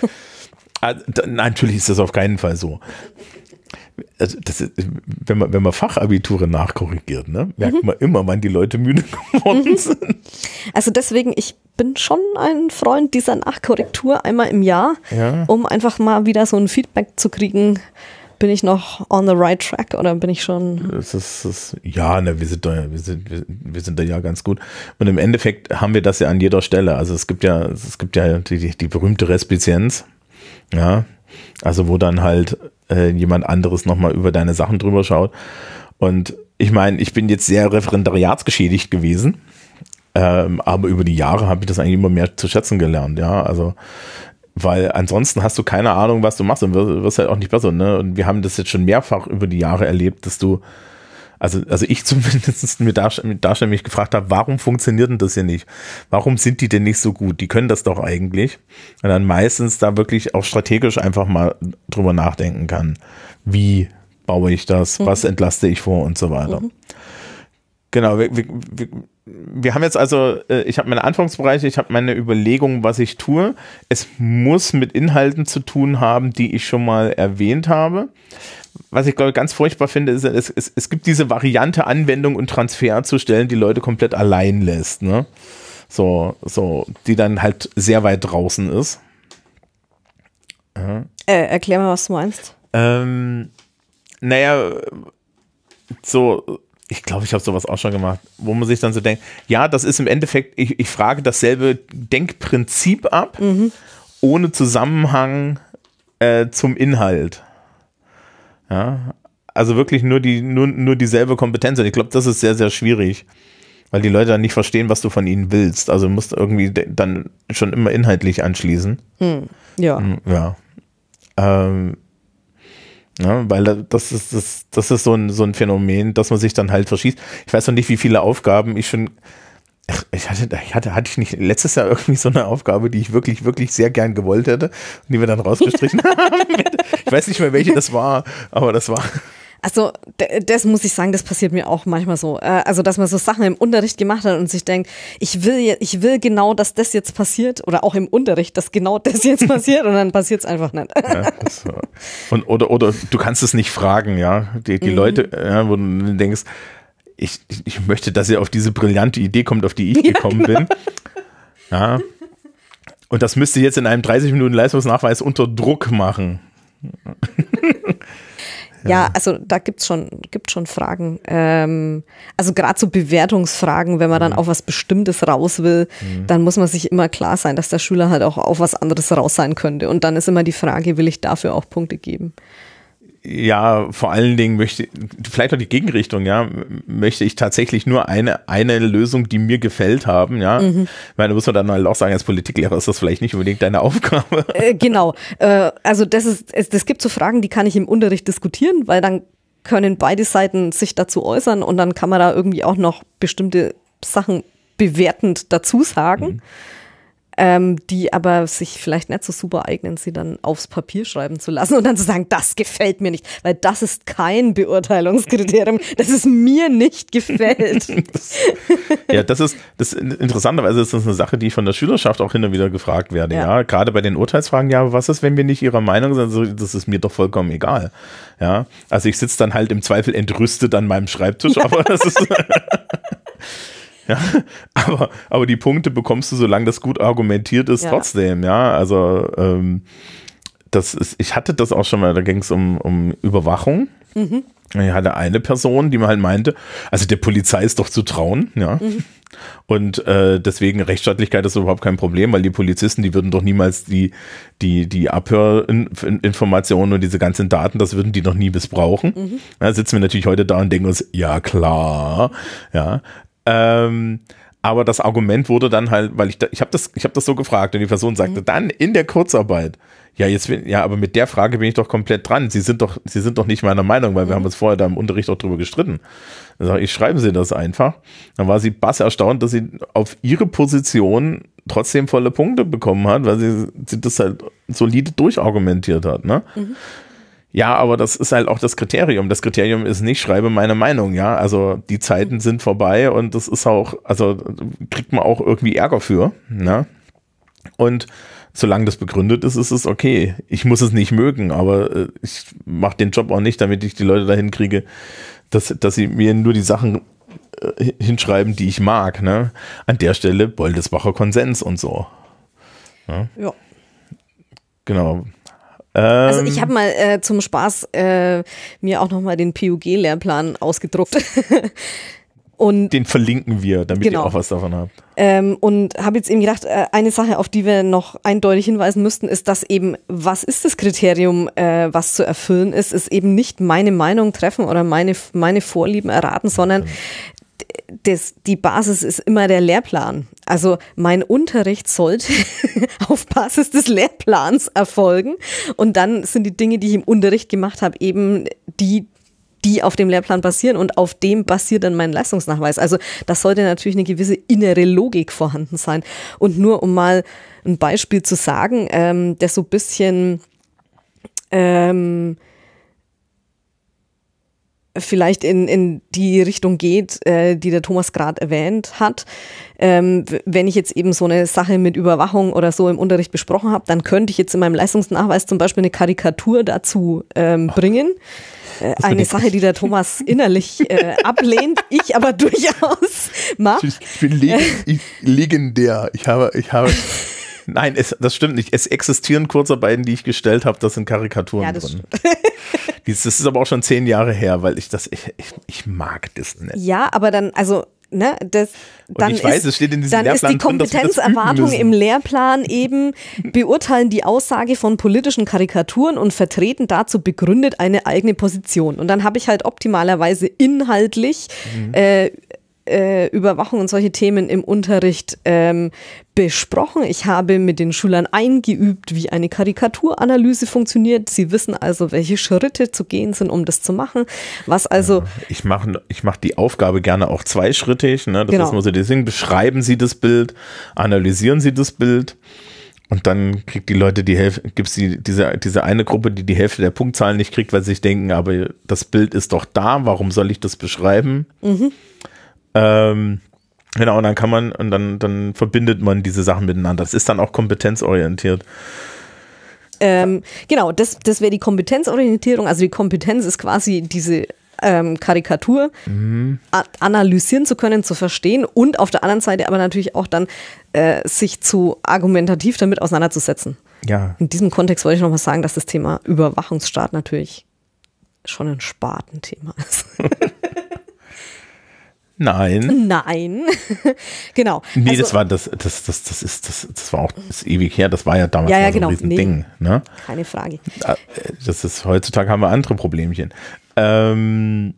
Ah, natürlich ist das auf keinen Fall so. Also das ist, wenn man, wenn man Fachabiture nachkorrigiert, ne, merkt mhm. man immer, wann die Leute müde geworden mhm. sind. Also deswegen, ich bin schon ein Freund dieser Nachkorrektur einmal im Jahr, ja. um einfach mal wieder so ein Feedback zu kriegen. Bin ich noch on the right track oder bin ich schon? Das ist, das, ja, ne, wir sind da, wir sind, wir, sind da ja ganz gut. Und im Endeffekt haben wir das ja an jeder Stelle. Also es gibt ja, es gibt ja die, die, die berühmte Respizienz. Ja, also wo dann halt äh, jemand anderes nochmal über deine Sachen drüber schaut. Und ich meine, ich bin jetzt sehr referendariatsgeschädigt gewesen, ähm, aber über die Jahre habe ich das eigentlich immer mehr zu schätzen gelernt, ja. Also weil ansonsten hast du keine Ahnung, was du machst und wirst, wirst halt auch nicht besser. Ne? Und wir haben das jetzt schon mehrfach über die Jahre erlebt, dass du also, also ich zumindest mit Darsteller mich gefragt habe, warum funktioniert denn das hier nicht? Warum sind die denn nicht so gut? Die können das doch eigentlich. Und dann meistens da wirklich auch strategisch einfach mal drüber nachdenken kann. Wie baue ich das? Mhm. Was entlaste ich vor und so weiter. Mhm. Genau, wir, wir, wir, haben jetzt also, äh, ich habe meine Anfangsbereiche, ich habe meine Überlegungen, was ich tue. Es muss mit Inhalten zu tun haben, die ich schon mal erwähnt habe was ich glaube ganz furchtbar finde, ist, es, es, es gibt diese Variante Anwendung und Transfer zu stellen, die Leute komplett allein lässt, ne? So, so, die dann halt sehr weit draußen ist. Ja. Äh, erklär mal, was du meinst. Ähm, naja, so, ich glaube, ich habe sowas auch schon gemacht, wo man sich dann so denkt, ja, das ist im Endeffekt, ich, ich frage dasselbe Denkprinzip ab, mhm. ohne Zusammenhang äh, zum Inhalt. Ja, also wirklich nur, die, nur, nur dieselbe Kompetenz. Und ich glaube, das ist sehr, sehr schwierig, weil die Leute dann nicht verstehen, was du von ihnen willst. Also musst du irgendwie dann schon immer inhaltlich anschließen. Hm. Ja. Hm, ja. Ähm, ja, weil das ist, das, das ist so ein, so ein Phänomen, dass man sich dann halt verschießt. Ich weiß noch nicht, wie viele Aufgaben ich schon ich hatte, ich hatte, hatte ich nicht letztes Jahr irgendwie so eine Aufgabe, die ich wirklich, wirklich sehr gern gewollt hätte und die wir dann rausgestrichen haben. Ich weiß nicht mehr, welche das war, aber das war. Also, das muss ich sagen, das passiert mir auch manchmal so. Äh, also, dass man so Sachen im Unterricht gemacht hat und sich denkt, ich will, ich will genau, dass das jetzt passiert oder auch im Unterricht, dass genau das jetzt passiert und dann passiert es einfach nicht. Ja, und, oder, oder du kannst es nicht fragen, ja. Die, die mhm. Leute, ja, wo du denkst, ich, ich möchte, dass ihr auf diese brillante Idee kommt, auf die ich ja, gekommen genau. bin. Ja. Und das müsst ihr jetzt in einem 30 Minuten Leistungsnachweis unter Druck machen. Ja, also da gibt es schon, gibt's schon Fragen. Ähm, also gerade so Bewertungsfragen, wenn man dann mhm. auf was Bestimmtes raus will, mhm. dann muss man sich immer klar sein, dass der Schüler halt auch auf was anderes raus sein könnte. Und dann ist immer die Frage, will ich dafür auch Punkte geben? Ja, vor allen Dingen möchte, vielleicht auch die Gegenrichtung, ja, möchte ich tatsächlich nur eine, eine Lösung, die mir gefällt haben, ja. Mhm. Ich meine, muss man dann halt auch sagen, als Politiklehrer ist das vielleicht nicht unbedingt deine Aufgabe. Äh, genau. Äh, also das ist, es, das gibt so Fragen, die kann ich im Unterricht diskutieren, weil dann können beide Seiten sich dazu äußern und dann kann man da irgendwie auch noch bestimmte Sachen bewertend dazu sagen. Mhm ähm, die aber sich vielleicht nicht so super eignen, sie dann aufs Papier schreiben zu lassen und dann zu sagen, das gefällt mir nicht, weil das ist kein Beurteilungskriterium, das es mir nicht gefällt. das, ja, das ist, das interessanterweise ist das eine Sache, die ich von der Schülerschaft auch hin und wieder gefragt werde. Ja, ja? gerade bei den Urteilsfragen, ja, was ist, wenn wir nicht ihrer Meinung sind? Also, das ist mir doch vollkommen egal. Ja, also ich sitze dann halt im Zweifel entrüstet an meinem Schreibtisch, aber das ist Ja, aber, aber die Punkte bekommst du, solange das gut argumentiert ist, ja. trotzdem, ja. Also ähm, das ist, ich hatte das auch schon mal, da ging es um, um Überwachung. Mhm. Ich hatte eine Person, die mir halt meinte, also der Polizei ist doch zu trauen, ja. Mhm. Und äh, deswegen Rechtsstaatlichkeit ist überhaupt kein Problem, weil die Polizisten, die würden doch niemals die, die, die Abhörinformationen und diese ganzen Daten, das würden die noch nie missbrauchen. Mhm. Da sitzen wir natürlich heute da und denken uns, ja klar, ja. Ähm, aber das Argument wurde dann halt, weil ich da, ich habe das, ich habe das so gefragt und die Person sagte mhm. dann in der Kurzarbeit, ja jetzt, ja, aber mit der Frage bin ich doch komplett dran. Sie sind doch, Sie sind doch nicht meiner Meinung, weil mhm. wir haben uns vorher da im Unterricht auch drüber gestritten. Also ich schreibe Sie das einfach. Dann war sie bass erstaunt, dass sie auf ihre Position trotzdem volle Punkte bekommen hat, weil sie, sie das halt solide durchargumentiert hat. Ne? Mhm. Ja, aber das ist halt auch das Kriterium. Das Kriterium ist nicht, schreibe meine Meinung, ja. Also die Zeiten sind vorbei und das ist auch, also kriegt man auch irgendwie Ärger für, ne? Und solange das begründet ist, ist es okay. Ich muss es nicht mögen, aber äh, ich mache den Job auch nicht, damit ich die Leute dahin kriege, dass, dass sie mir nur die Sachen äh, hinschreiben, die ich mag. Ne? An der Stelle Boldesbacher Konsens und so. Ja. ja. Genau. Also ich ähm, habe mal äh, zum Spaß äh, mir auch nochmal den PUG-Lehrplan ausgedruckt. Und Den verlinken wir, damit genau. ihr auch was davon habt. Ähm, und habe jetzt eben gedacht, äh, eine Sache, auf die wir noch eindeutig hinweisen müssten, ist, dass eben, was ist das Kriterium, äh, was zu erfüllen ist, ist eben nicht meine Meinung treffen oder meine, meine Vorlieben erraten, sondern das, die Basis ist immer der Lehrplan. Also mein Unterricht sollte auf Basis des Lehrplans erfolgen. Und dann sind die Dinge, die ich im Unterricht gemacht habe, eben die, die auf dem Lehrplan basieren und auf dem basiert dann mein Leistungsnachweis. Also das sollte natürlich eine gewisse innere Logik vorhanden sein. Und nur um mal ein Beispiel zu sagen, ähm, der so ein bisschen ähm, vielleicht in, in die Richtung geht, äh, die der Thomas gerade erwähnt hat. Ähm, wenn ich jetzt eben so eine Sache mit Überwachung oder so im Unterricht besprochen habe, dann könnte ich jetzt in meinem Leistungsnachweis zum Beispiel eine Karikatur dazu ähm, bringen. Äh, eine Sache, die der Thomas innerlich äh, ablehnt, ich aber durchaus mache. Ich, bin leg ich, legendär. Ich habe, ich habe Nein, es, das stimmt nicht. Es existieren Kurzarbeiten, die ich gestellt habe, das sind Karikaturen ja, das drin. das ist aber auch schon zehn Jahre her, weil ich das, ich, ich, ich mag das nicht. Ja, aber dann, also Ne, das, dann ich weiß, ist, es steht in diesem dann ist die Kompetenzerwartung im Lehrplan eben beurteilen die Aussage von politischen Karikaturen und vertreten dazu begründet eine eigene Position. Und dann habe ich halt optimalerweise inhaltlich mhm. äh, äh, Überwachung und solche Themen im Unterricht ähm, besprochen. Ich habe mit den Schülern eingeübt, wie eine Karikaturanalyse funktioniert. Sie wissen also, welche Schritte zu gehen sind, um das zu machen. Was also. Ja, ich mache ich mach die Aufgabe gerne auch zweischrittig. Ne? Das genau. ist nur so das Ding. Beschreiben Sie das Bild, analysieren Sie das Bild. Und dann kriegt die Leute die Hälfte, gibt es die, diese, diese eine Gruppe, die die Hälfte der Punktzahlen nicht kriegt, weil sie sich denken, aber das Bild ist doch da, warum soll ich das beschreiben? Mhm. Ähm, genau, und dann kann man, und dann, dann verbindet man diese Sachen miteinander. Das ist dann auch kompetenzorientiert. Ähm, genau, das, das wäre die Kompetenzorientierung. Also die Kompetenz ist quasi diese ähm, Karikatur mhm. analysieren zu können, zu verstehen und auf der anderen Seite aber natürlich auch dann äh, sich zu argumentativ damit auseinanderzusetzen. Ja. In diesem Kontext wollte ich nochmal sagen, dass das Thema Überwachungsstaat natürlich schon ein Spartenthema ist. Nein. Nein. genau. Nee, also, das war das, das, das, das ist, das, das war auch das ewig her, das war ja damals ja, ja, so genau. ein Riesending. Nee, ne? Keine Frage. Äh, das ist, heutzutage haben wir andere Problemchen. Ähm,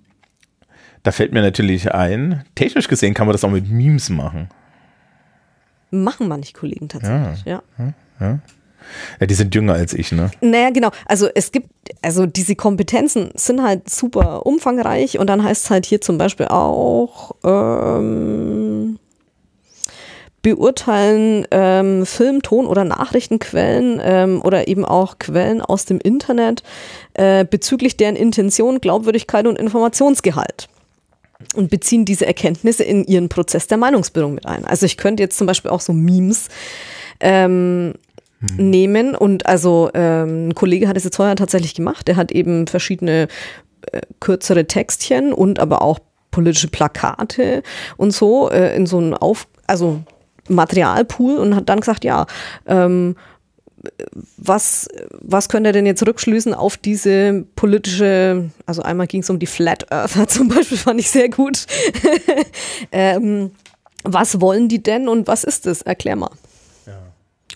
da fällt mir natürlich ein, technisch gesehen kann man das auch mit Memes machen. Machen manche Kollegen tatsächlich, ja. ja. ja. Ja, die sind jünger als ich, ne? Naja, genau. Also es gibt, also diese Kompetenzen sind halt super umfangreich und dann heißt es halt hier zum Beispiel auch ähm, beurteilen ähm, Film, Ton oder Nachrichtenquellen ähm, oder eben auch Quellen aus dem Internet äh, bezüglich deren Intention, Glaubwürdigkeit und Informationsgehalt und beziehen diese Erkenntnisse in ihren Prozess der Meinungsbildung mit ein. Also ich könnte jetzt zum Beispiel auch so Memes ähm, hm. nehmen. Und also ähm, ein Kollege hat es jetzt heuer tatsächlich gemacht. Der hat eben verschiedene äh, kürzere Textchen und aber auch politische Plakate und so äh, in so einen Auf, also Materialpool und hat dann gesagt, ja, ähm, was, was könnt ihr denn jetzt rückschließen auf diese politische, also einmal ging es um die Flat Earther zum Beispiel, fand ich sehr gut. ähm, was wollen die denn und was ist es? Erklär mal.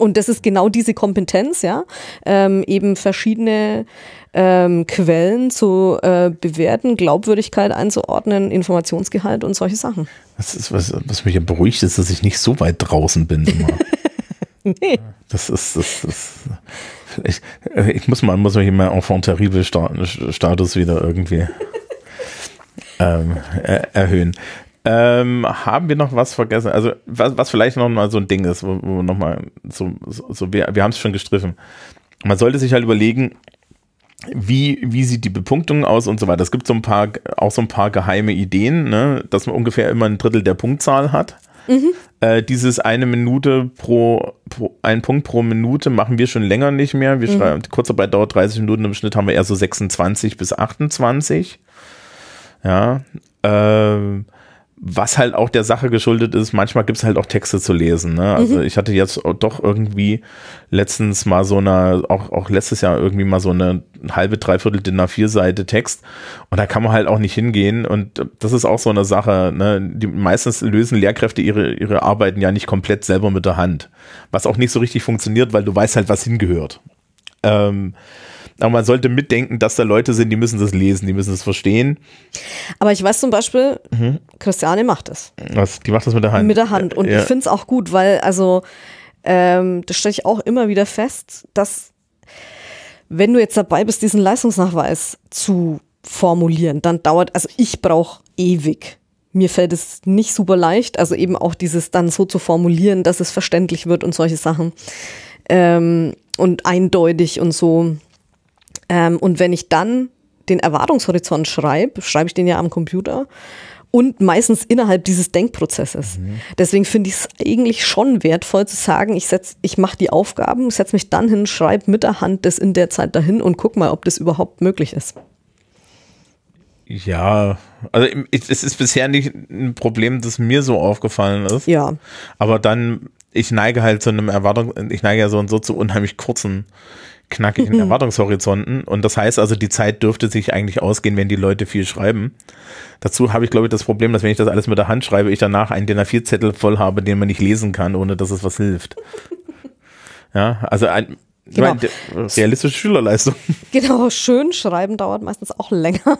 Und das ist genau diese Kompetenz, ja, ähm, eben verschiedene ähm, Quellen zu äh, bewerten, Glaubwürdigkeit einzuordnen, Informationsgehalt und solche Sachen. Das ist, was, was mich ja beruhigt, ist, dass ich nicht so weit draußen bin immer. nee. Das ist, das, das, ich, ich muss mal, muss mich mal Enfant terrible Status wieder irgendwie ähm, erhöhen. Ähm, haben wir noch was vergessen? Also, was, was vielleicht noch mal so ein Ding ist, wo, wo noch mal so, so, so wir, wir haben es schon gestriffen. Man sollte sich halt überlegen, wie, wie sieht die Bepunktung aus und so weiter. Es gibt so ein paar, auch so ein paar geheime Ideen, ne, dass man ungefähr immer ein Drittel der Punktzahl hat. Mhm. Äh, dieses eine Minute pro, pro, ein Punkt pro Minute machen wir schon länger nicht mehr. Wir mhm. schreiben, die Kurzarbeit dauert 30 Minuten, im Schnitt haben wir eher so 26 bis 28. Ja. Ähm, was halt auch der Sache geschuldet ist, manchmal gibt es halt auch Texte zu lesen. Ne? Also mhm. ich hatte jetzt doch irgendwie letztens mal so eine, auch, auch letztes Jahr irgendwie mal so eine halbe, dreiviertel DIN A4 Seite Text und da kann man halt auch nicht hingehen und das ist auch so eine Sache, ne? die meistens lösen Lehrkräfte ihre, ihre Arbeiten ja nicht komplett selber mit der Hand, was auch nicht so richtig funktioniert, weil du weißt halt, was hingehört. Ähm, aber man sollte mitdenken, dass da Leute sind, die müssen das lesen, die müssen das verstehen. Aber ich weiß zum Beispiel, mhm. Christiane macht das. Was? Die macht das mit der Hand. Mit der Hand. Und ja. ich finde es auch gut, weil, also, ähm, das stelle ich auch immer wieder fest, dass wenn du jetzt dabei bist, diesen Leistungsnachweis zu formulieren, dann dauert, also ich brauche ewig. Mir fällt es nicht super leicht, also eben auch dieses dann so zu formulieren, dass es verständlich wird und solche Sachen. Ähm, und eindeutig und so. Ähm, und wenn ich dann den Erwartungshorizont schreibe, schreibe ich den ja am Computer und meistens innerhalb dieses Denkprozesses. Mhm. Deswegen finde ich es eigentlich schon wertvoll zu sagen, ich setz, ich mache die Aufgaben, setze mich dann hin, schreibe mit der Hand das in der Zeit dahin und guck mal, ob das überhaupt möglich ist. Ja, also es ist bisher nicht ein Problem, das mir so aufgefallen ist. Ja. Aber dann, ich neige halt zu einem Erwartung, ich neige ja so und so zu unheimlich kurzen knackigen mhm. Erwartungshorizonten. Und das heißt also, die Zeit dürfte sich eigentlich ausgehen, wenn die Leute viel schreiben. Dazu habe ich, glaube ich, das Problem, dass wenn ich das alles mit der Hand schreibe, ich danach einen DIN A4-Zettel voll habe, den man nicht lesen kann, ohne dass es was hilft. Ja, also ein, genau. meine, realistische Schülerleistung. Genau, schön schreiben dauert meistens auch länger.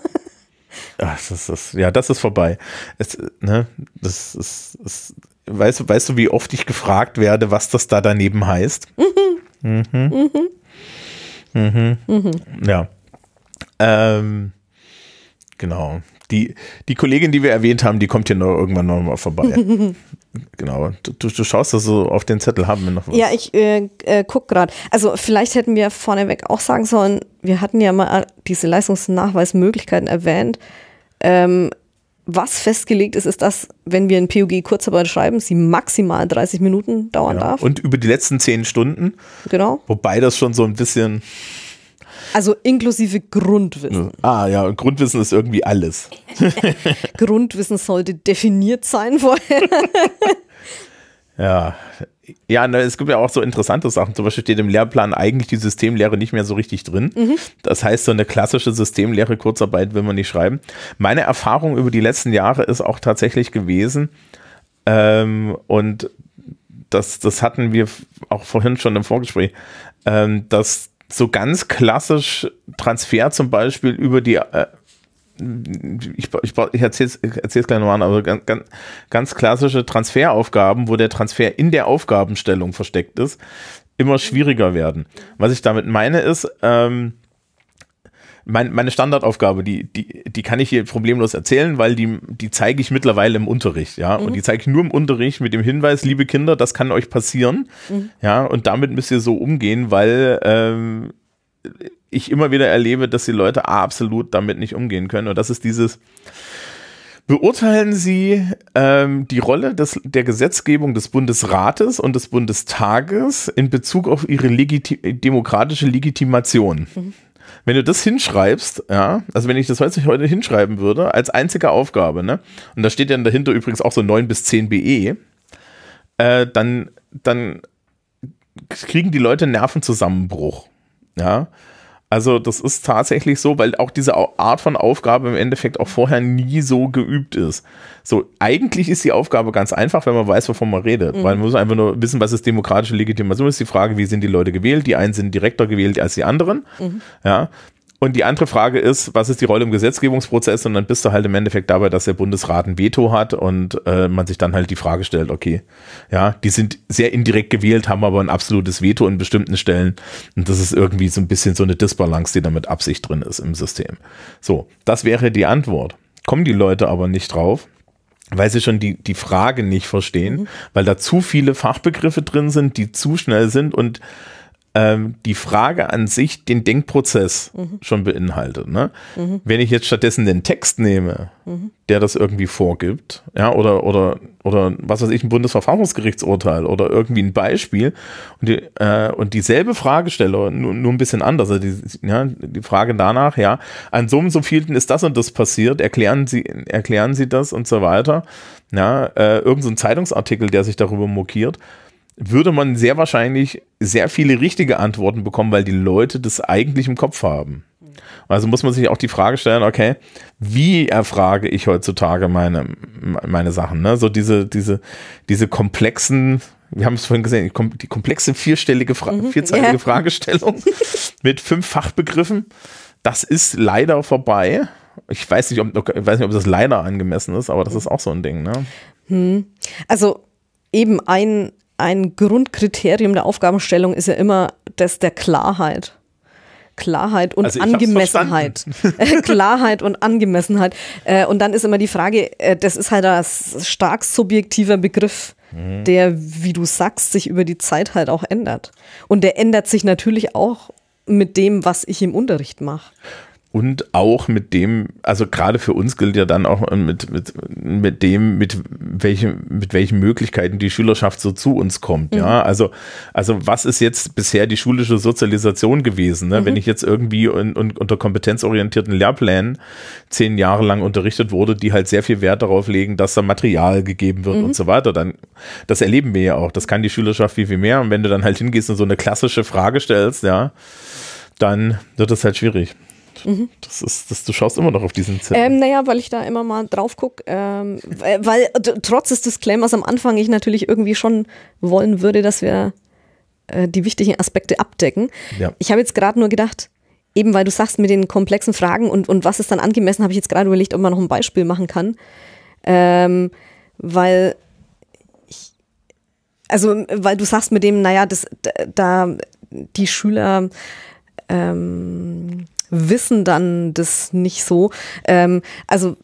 Ach, das ist, ja, das ist vorbei. Es, ne, das ist, das, weißt, weißt du, wie oft ich gefragt werde, was das da daneben heißt? Mhm. Mhm. mhm. Mhm. Mhm. Ja. Ähm, genau. Die, die Kollegin, die wir erwähnt haben, die kommt hier noch irgendwann noch mal vorbei. genau. Du, du schaust das so auf den Zettel, haben wir noch was? Ja, ich äh, äh, guck gerade. Also vielleicht hätten wir vorneweg auch sagen sollen, wir hatten ja mal diese Leistungsnachweismöglichkeiten erwähnt. Ähm, was festgelegt ist, ist, dass, wenn wir in PUG Kurzarbeit schreiben, sie maximal 30 Minuten dauern ja, darf. Und über die letzten 10 Stunden. Genau. Wobei das schon so ein bisschen. Also inklusive Grundwissen. Ah ja, Grundwissen ist irgendwie alles. Grundwissen sollte definiert sein vorher. ja, ja, ne, es gibt ja auch so interessante Sachen. Zum Beispiel steht im Lehrplan eigentlich die Systemlehre nicht mehr so richtig drin. Mhm. Das heißt, so eine klassische Systemlehre, Kurzarbeit will man nicht schreiben. Meine Erfahrung über die letzten Jahre ist auch tatsächlich gewesen, ähm, und das, das hatten wir auch vorhin schon im Vorgespräch, ähm, dass so ganz klassisch Transfer zum Beispiel über die äh, ich, ich, ich erzähle es gleich nochmal an, aber ganz, ganz, ganz klassische Transferaufgaben, wo der Transfer in der Aufgabenstellung versteckt ist, immer schwieriger werden. Was ich damit meine ist, ähm, mein, meine Standardaufgabe, die, die, die kann ich hier problemlos erzählen, weil die, die zeige ich mittlerweile im Unterricht, ja. Mhm. Und die zeige ich nur im Unterricht mit dem Hinweis, liebe Kinder, das kann euch passieren. Mhm. Ja, und damit müsst ihr so umgehen, weil ähm, ich immer wieder erlebe, dass die Leute absolut damit nicht umgehen können. Und das ist dieses, Beurteilen Sie ähm, die Rolle des, der Gesetzgebung des Bundesrates und des Bundestages in Bezug auf ihre legiti demokratische Legitimation? Mhm. Wenn du das hinschreibst, ja, also wenn ich das heute hinschreiben würde, als einzige Aufgabe, ne, und da steht dann dahinter übrigens auch so 9 bis 10 BE, äh, dann, dann kriegen die Leute Nervenzusammenbruch. Ja, also das ist tatsächlich so, weil auch diese Art von Aufgabe im Endeffekt auch vorher nie so geübt ist. So, eigentlich ist die Aufgabe ganz einfach, wenn man weiß, wovon man redet. Mhm. Weil man muss einfach nur wissen, was ist demokratische Legitimation. Ist die Frage, wie sind die Leute gewählt? Die einen sind direkter gewählt als die anderen. Mhm. Ja. Und die andere Frage ist, was ist die Rolle im Gesetzgebungsprozess? Und dann bist du halt im Endeffekt dabei, dass der Bundesrat ein Veto hat und äh, man sich dann halt die Frage stellt, okay, ja, die sind sehr indirekt gewählt, haben aber ein absolutes Veto in bestimmten Stellen. Und das ist irgendwie so ein bisschen so eine Disbalance, die da mit Absicht drin ist im System. So, das wäre die Antwort. Kommen die Leute aber nicht drauf, weil sie schon die, die Frage nicht verstehen, mhm. weil da zu viele Fachbegriffe drin sind, die zu schnell sind und ähm, die Frage an sich den Denkprozess mhm. schon beinhaltet. Ne? Mhm. Wenn ich jetzt stattdessen den Text nehme, mhm. der das irgendwie vorgibt, ja, oder, oder, oder was weiß ich, ein Bundesverfassungsgerichtsurteil oder irgendwie ein Beispiel und, die, äh, und dieselbe Frage stelle, nur, nur ein bisschen anders, also die, ja, die Frage danach, ja, an so und so vielen ist das und das passiert, erklären Sie, erklären Sie das und so weiter. Ja, äh, irgendein so Zeitungsartikel, der sich darüber mokiert würde man sehr wahrscheinlich sehr viele richtige Antworten bekommen, weil die Leute das eigentlich im Kopf haben. Also muss man sich auch die Frage stellen, okay, wie erfrage ich heutzutage meine, meine Sachen? Ne? So diese, diese, diese komplexen, wir haben es vorhin gesehen, die komplexe vierstellige, Fra mhm, vierzeilige ja. Fragestellung mit fünf Fachbegriffen, das ist leider vorbei. Ich weiß nicht, ob, ich weiß nicht, ob das leider angemessen ist, aber das ist auch so ein Ding. Ne? Hm. Also eben ein, ein Grundkriterium der Aufgabenstellung ist ja immer das der Klarheit. Klarheit und also Angemessenheit. Klarheit und Angemessenheit. Äh, und dann ist immer die Frage, äh, das ist halt ein stark subjektiver Begriff, mhm. der, wie du sagst, sich über die Zeit halt auch ändert. Und der ändert sich natürlich auch mit dem, was ich im Unterricht mache und auch mit dem, also gerade für uns gilt ja dann auch mit, mit, mit dem, mit welchen, mit welchen Möglichkeiten die Schülerschaft so zu uns kommt. Mhm. Ja, also, also was ist jetzt bisher die schulische Sozialisation gewesen? Ne? Mhm. Wenn ich jetzt irgendwie in, in, unter kompetenzorientierten Lehrplänen zehn Jahre lang unterrichtet wurde, die halt sehr viel Wert darauf legen, dass da Material gegeben wird mhm. und so weiter, dann, das erleben wir ja auch. Das kann die Schülerschaft viel, viel mehr. Und wenn du dann halt hingehst und so eine klassische Frage stellst, ja, dann wird es halt schwierig. Mhm. Das ist, das, du schaust immer noch auf diesen Zettel. Ähm, naja, weil ich da immer mal drauf gucke, ähm, weil trotz des Disclaimers am Anfang ich natürlich irgendwie schon wollen würde, dass wir äh, die wichtigen Aspekte abdecken. Ja. Ich habe jetzt gerade nur gedacht, eben weil du sagst mit den komplexen Fragen und, und was ist dann angemessen, habe ich jetzt gerade überlegt, ob man noch ein Beispiel machen kann. Ähm, weil ich, also weil du sagst mit dem, naja, das, da die Schüler ähm, wissen dann das nicht so. Ähm, also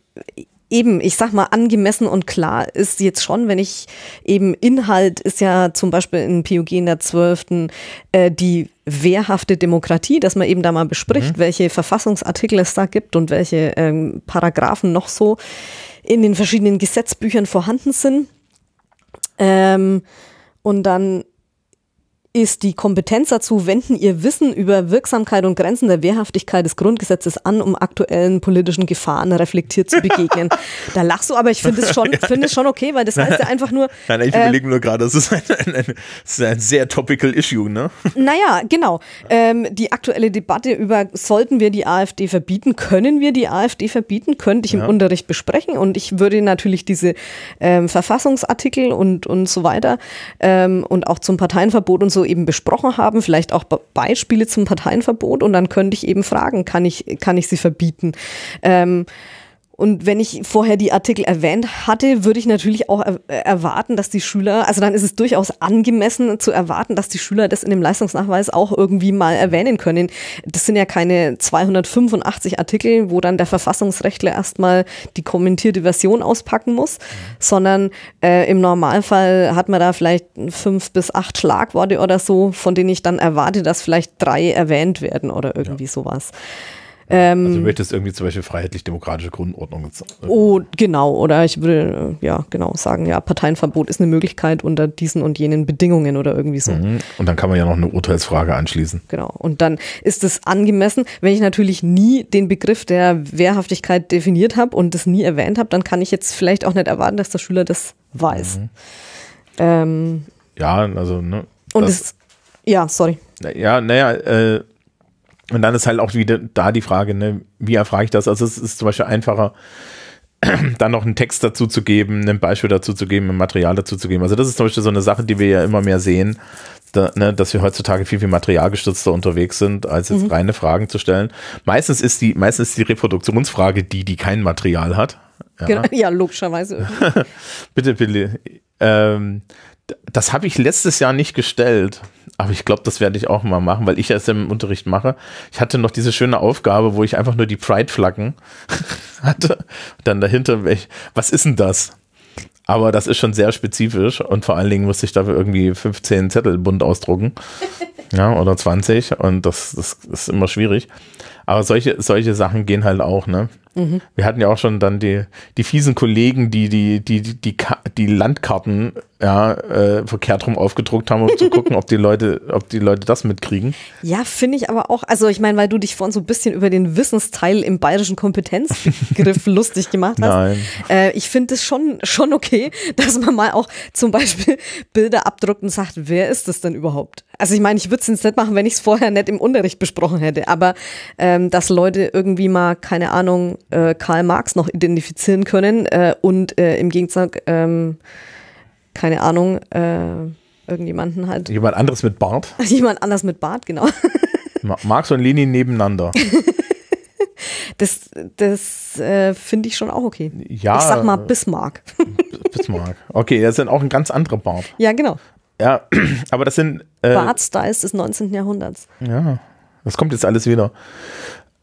eben, ich sag mal, angemessen und klar ist jetzt schon, wenn ich eben Inhalt ist ja zum Beispiel in PUG in der 12. Äh, die wehrhafte Demokratie, dass man eben da mal bespricht, mhm. welche Verfassungsartikel es da gibt und welche ähm, Paragraphen noch so in den verschiedenen Gesetzbüchern vorhanden sind. Ähm, und dann ist die Kompetenz dazu, wenden ihr Wissen über Wirksamkeit und Grenzen der Wehrhaftigkeit des Grundgesetzes an, um aktuellen politischen Gefahren reflektiert zu begegnen. da lachst du, aber ich finde es schon, finde es schon okay, weil das heißt ja einfach nur. Nein, ich äh, überlege nur gerade, das ist ein, ein, ein, das ist ein sehr topical Issue, ne? Naja, genau. Ähm, die aktuelle Debatte über, sollten wir die AfD verbieten, können wir die AfD verbieten, könnte ich im ja. Unterricht besprechen und ich würde natürlich diese ähm, Verfassungsartikel und, und so weiter ähm, und auch zum Parteienverbot und so eben besprochen haben, vielleicht auch Beispiele zum Parteienverbot und dann könnte ich eben fragen, kann ich, kann ich sie verbieten? Ähm, und wenn ich vorher die Artikel erwähnt hatte, würde ich natürlich auch erwarten, dass die Schüler, also dann ist es durchaus angemessen zu erwarten, dass die Schüler das in dem Leistungsnachweis auch irgendwie mal erwähnen können. Das sind ja keine 285 Artikel, wo dann der Verfassungsrechtler erstmal die kommentierte Version auspacken muss, sondern äh, im Normalfall hat man da vielleicht fünf bis acht Schlagworte oder so, von denen ich dann erwarte, dass vielleicht drei erwähnt werden oder irgendwie ja. sowas. Ähm, also du möchtest irgendwie zum Beispiel freiheitlich-demokratische Grundordnung. Äh, oh, genau. Oder ich würde ja genau sagen, ja, Parteienverbot ist eine Möglichkeit unter diesen und jenen Bedingungen oder irgendwie so. Mhm. Und dann kann man ja noch eine Urteilsfrage anschließen. Genau. Und dann ist es angemessen. Wenn ich natürlich nie den Begriff der Wehrhaftigkeit definiert habe und das nie erwähnt habe, dann kann ich jetzt vielleicht auch nicht erwarten, dass der Schüler das weiß. Mhm. Ähm, ja, also, ne. Und es, ja, sorry. Ja, naja, äh, und dann ist halt auch wieder da die Frage, ne, wie erfrage ich das? Also es ist zum Beispiel einfacher, dann noch einen Text dazu zu geben, ein Beispiel dazu zu geben, ein Material dazu zu geben. Also das ist zum Beispiel so eine Sache, die wir ja immer mehr sehen, da, ne, dass wir heutzutage viel, viel materialgestützter unterwegs sind, als jetzt mhm. reine Fragen zu stellen. Meistens ist die, meistens ist die Reproduktionsfrage die, die kein Material hat. Ja, genau, ja logischerweise. bitte, bitte. Ähm, das habe ich letztes Jahr nicht gestellt, aber ich glaube, das werde ich auch mal machen, weil ich es im Unterricht mache. Ich hatte noch diese schöne Aufgabe, wo ich einfach nur die Pride-Flaggen hatte. Dann dahinter, was ist denn das? Aber das ist schon sehr spezifisch und vor allen Dingen musste ich dafür irgendwie 15 Zettel bunt ausdrucken. ja, oder 20 und das, das ist immer schwierig. Aber solche, solche Sachen gehen halt auch, ne? Mhm. Wir hatten ja auch schon dann die, die fiesen Kollegen, die die, die, die, die, die Landkarten ja, äh, verkehrt rum aufgedruckt haben, um zu gucken, ob die Leute, ob die Leute das mitkriegen. Ja, finde ich aber auch, also ich meine, weil du dich vorhin so ein bisschen über den Wissensteil im bayerischen Kompetenzbegriff lustig gemacht hast. Nein. Äh, ich finde es schon, schon okay, dass man mal auch zum Beispiel Bilder abdruckt und sagt, wer ist das denn überhaupt? Also ich meine, ich würde es jetzt nicht machen, wenn ich es vorher nicht im Unterricht besprochen hätte, aber ähm, dass Leute irgendwie mal, keine Ahnung, äh, Karl Marx noch identifizieren können äh, und äh, im Gegensatz, ähm, keine Ahnung, äh, irgendjemanden halt. Jemand anderes mit Bart? Jemand anders mit Bart, genau. Marx und Lenin nebeneinander. das das äh, finde ich schon auch okay. Ja, ich sag mal Bismarck. Bismarck. Okay, das sind auch ein ganz anderer Bart. Ja, genau. Ja, aber das sind. Äh, Bart-Styles des 19. Jahrhunderts. Ja, das kommt jetzt alles wieder.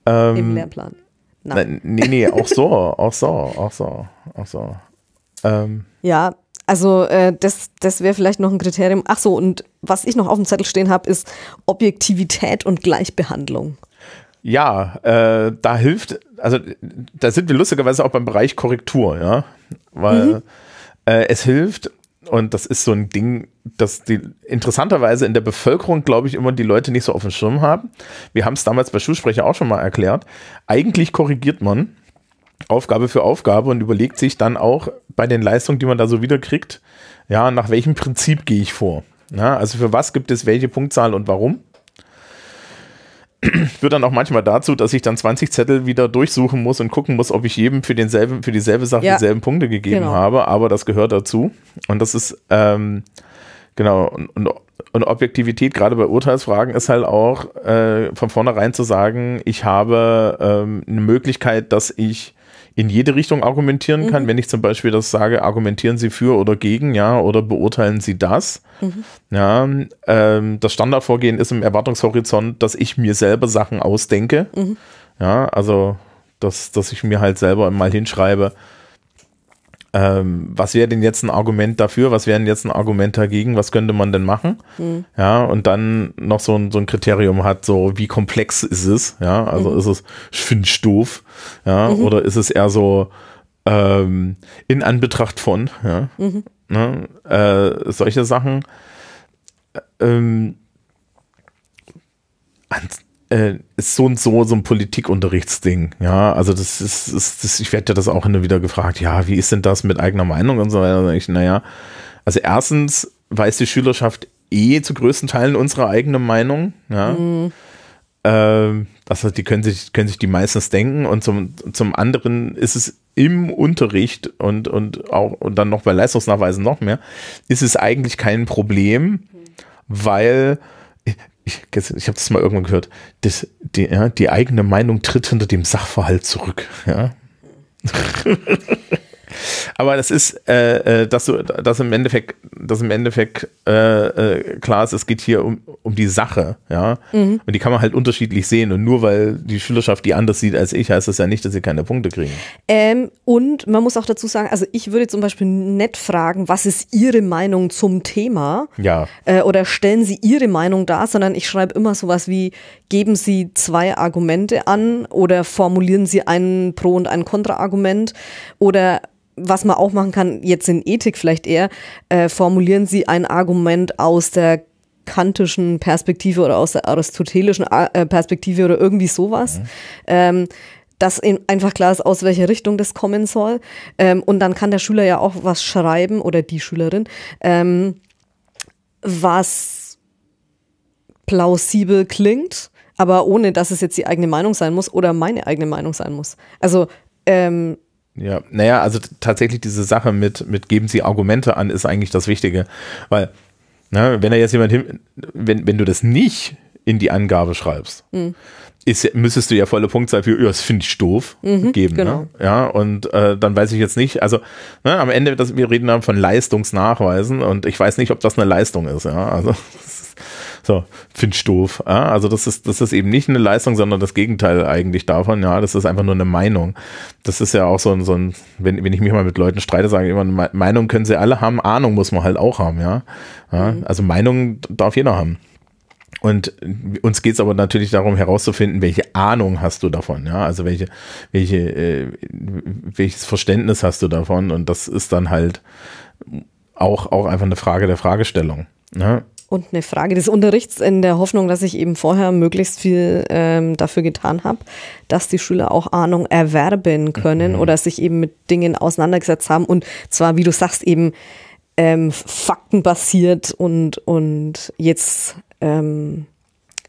Ähm, Im Lehrplan. Nein. Nee, nee, auch so, auch so, auch so, auch so. Ähm. Ja, also äh, das, das wäre vielleicht noch ein Kriterium. Ach so, und was ich noch auf dem Zettel stehen habe, ist Objektivität und Gleichbehandlung. Ja, äh, da hilft, also da sind wir lustigerweise auch beim Bereich Korrektur, ja, weil mhm. äh, es hilft, und das ist so ein Ding, das die interessanterweise in der Bevölkerung, glaube ich, immer die Leute nicht so auf dem Schirm haben. Wir haben es damals bei Schulsprecher auch schon mal erklärt. Eigentlich korrigiert man Aufgabe für Aufgabe und überlegt sich dann auch bei den Leistungen, die man da so wiederkriegt, ja, nach welchem Prinzip gehe ich vor? Ja, also für was gibt es welche Punktzahl und warum? führt dann auch manchmal dazu, dass ich dann 20 Zettel wieder durchsuchen muss und gucken muss, ob ich jedem für denselben, für dieselbe Sache ja. dieselben Punkte gegeben genau. habe, aber das gehört dazu. Und das ist, ähm, genau, und, und, und Objektivität, gerade bei Urteilsfragen, ist halt auch äh, von vornherein zu sagen, ich habe ähm, eine Möglichkeit, dass ich in jede Richtung argumentieren kann. Mhm. Wenn ich zum Beispiel das sage, argumentieren Sie für oder gegen, ja, oder beurteilen Sie das. Mhm. Ja, ähm, das Standardvorgehen ist im Erwartungshorizont, dass ich mir selber Sachen ausdenke. Mhm. Ja, also, dass, dass ich mir halt selber mal hinschreibe, ähm, was wäre denn jetzt ein Argument dafür, was wäre denn jetzt ein Argument dagegen, was könnte man denn machen? Mhm. Ja, und dann noch so ein, so ein Kriterium hat, so wie komplex ist es, ja, also mhm. ist es, ich finde doof, ja, mhm. oder ist es eher so ähm, in Anbetracht von, ja, mhm. ne, äh, solche Sachen. Ähm, äh, ist so und so so ein Politikunterrichtsding. Ja, also das ist, ist das, ich werde ja das auch immer wieder gefragt, ja, wie ist denn das mit eigener Meinung und so weiter. Ich, naja, also erstens weiß die Schülerschaft eh zu größten Teilen unsere eigene Meinung. Ja. Mhm. Ähm, also die können sich, können sich die meistens denken und zum, zum anderen ist es im Unterricht und, und auch und dann noch bei Leistungsnachweisen noch mehr, ist es eigentlich kein Problem, weil ich, ich habe das mal irgendwann gehört, das, die, ja, die eigene Meinung tritt hinter dem Sachverhalt zurück. Ja. Aber das ist, äh, äh, dass, du, dass im Endeffekt, dass im Endeffekt äh, äh, klar ist, es geht hier um, um die Sache, ja. Mhm. Und die kann man halt unterschiedlich sehen. Und nur weil die Schülerschaft die anders sieht als ich, heißt das ja nicht, dass sie keine Punkte kriegen. Ähm, und man muss auch dazu sagen, also ich würde zum Beispiel nett fragen, was ist Ihre Meinung zum Thema? Ja. Äh, oder stellen Sie Ihre Meinung dar, sondern ich schreibe immer sowas wie, geben Sie zwei Argumente an oder formulieren Sie ein Pro- und ein Kontraargument oder was man auch machen kann, jetzt in Ethik vielleicht eher, äh, formulieren Sie ein Argument aus der kantischen Perspektive oder aus der aristotelischen äh, Perspektive oder irgendwie sowas. Mhm. Ähm, dass einfach klar ist, aus welcher Richtung das kommen soll. Ähm, und dann kann der Schüler ja auch was schreiben oder die Schülerin, ähm, was plausibel klingt, aber ohne dass es jetzt die eigene Meinung sein muss oder meine eigene Meinung sein muss. Also ähm, ja, naja, also tatsächlich diese Sache mit, mit geben Sie Argumente an, ist eigentlich das Wichtige. Weil, ne, wenn da jetzt jemand hin, wenn, wenn du das nicht in die Angabe schreibst, mhm. ist, müsstest du ja volle Punktzahl für, ja, das finde ich doof, mhm, geben. Ne? Genau. Ne? Ja, und äh, dann weiß ich jetzt nicht, also ne, am Ende, das, wir reden dann von Leistungsnachweisen und ich weiß nicht, ob das eine Leistung ist, ja. Also So, finde ich doof. Ja? Also das ist, das ist eben nicht eine Leistung, sondern das Gegenteil eigentlich davon. Ja, das ist einfach nur eine Meinung. Das ist ja auch so ein, so ein wenn, wenn ich mich mal mit Leuten streite, sage ich immer, Meinung können sie alle haben, Ahnung muss man halt auch haben, ja. ja? Mhm. Also Meinung darf jeder haben. Und uns geht es aber natürlich darum herauszufinden, welche Ahnung hast du davon, ja, also welche, welche, äh, welches Verständnis hast du davon und das ist dann halt auch, auch einfach eine Frage der Fragestellung. Ne? Und eine Frage des Unterrichts in der Hoffnung, dass ich eben vorher möglichst viel ähm, dafür getan habe, dass die Schüler auch Ahnung erwerben können mhm. oder sich eben mit Dingen auseinandergesetzt haben und zwar, wie du sagst, eben ähm, faktenbasiert und, und jetzt ähm,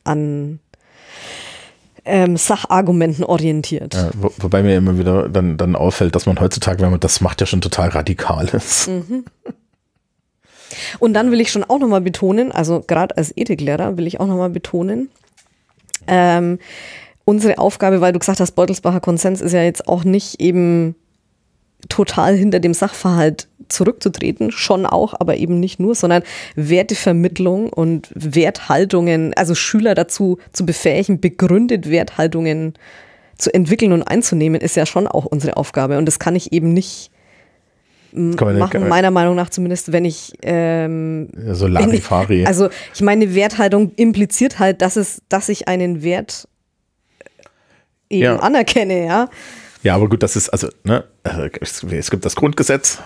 an ähm, Sachargumenten orientiert. Ja, wo, wobei mir immer wieder dann, dann auffällt, dass man heutzutage, wenn man das macht, ja schon total radikal ist. Mhm. Und dann will ich schon auch nochmal betonen, also gerade als Ethiklehrer will ich auch nochmal betonen, ähm, unsere Aufgabe, weil du gesagt hast, Beutelsbacher Konsens ist ja jetzt auch nicht eben total hinter dem Sachverhalt zurückzutreten, schon auch, aber eben nicht nur, sondern Wertevermittlung und Werthaltungen, also Schüler dazu zu befähigen, begründet Werthaltungen zu entwickeln und einzunehmen, ist ja schon auch unsere Aufgabe. Und das kann ich eben nicht machen, nicht, meiner Meinung nach zumindest, wenn ich ähm, so Larifari. Also ich meine, Werthaltung impliziert halt, dass es, dass ich einen Wert eben ja. anerkenne, ja. Ja, aber gut, das ist, also, ne, es gibt das Grundgesetz,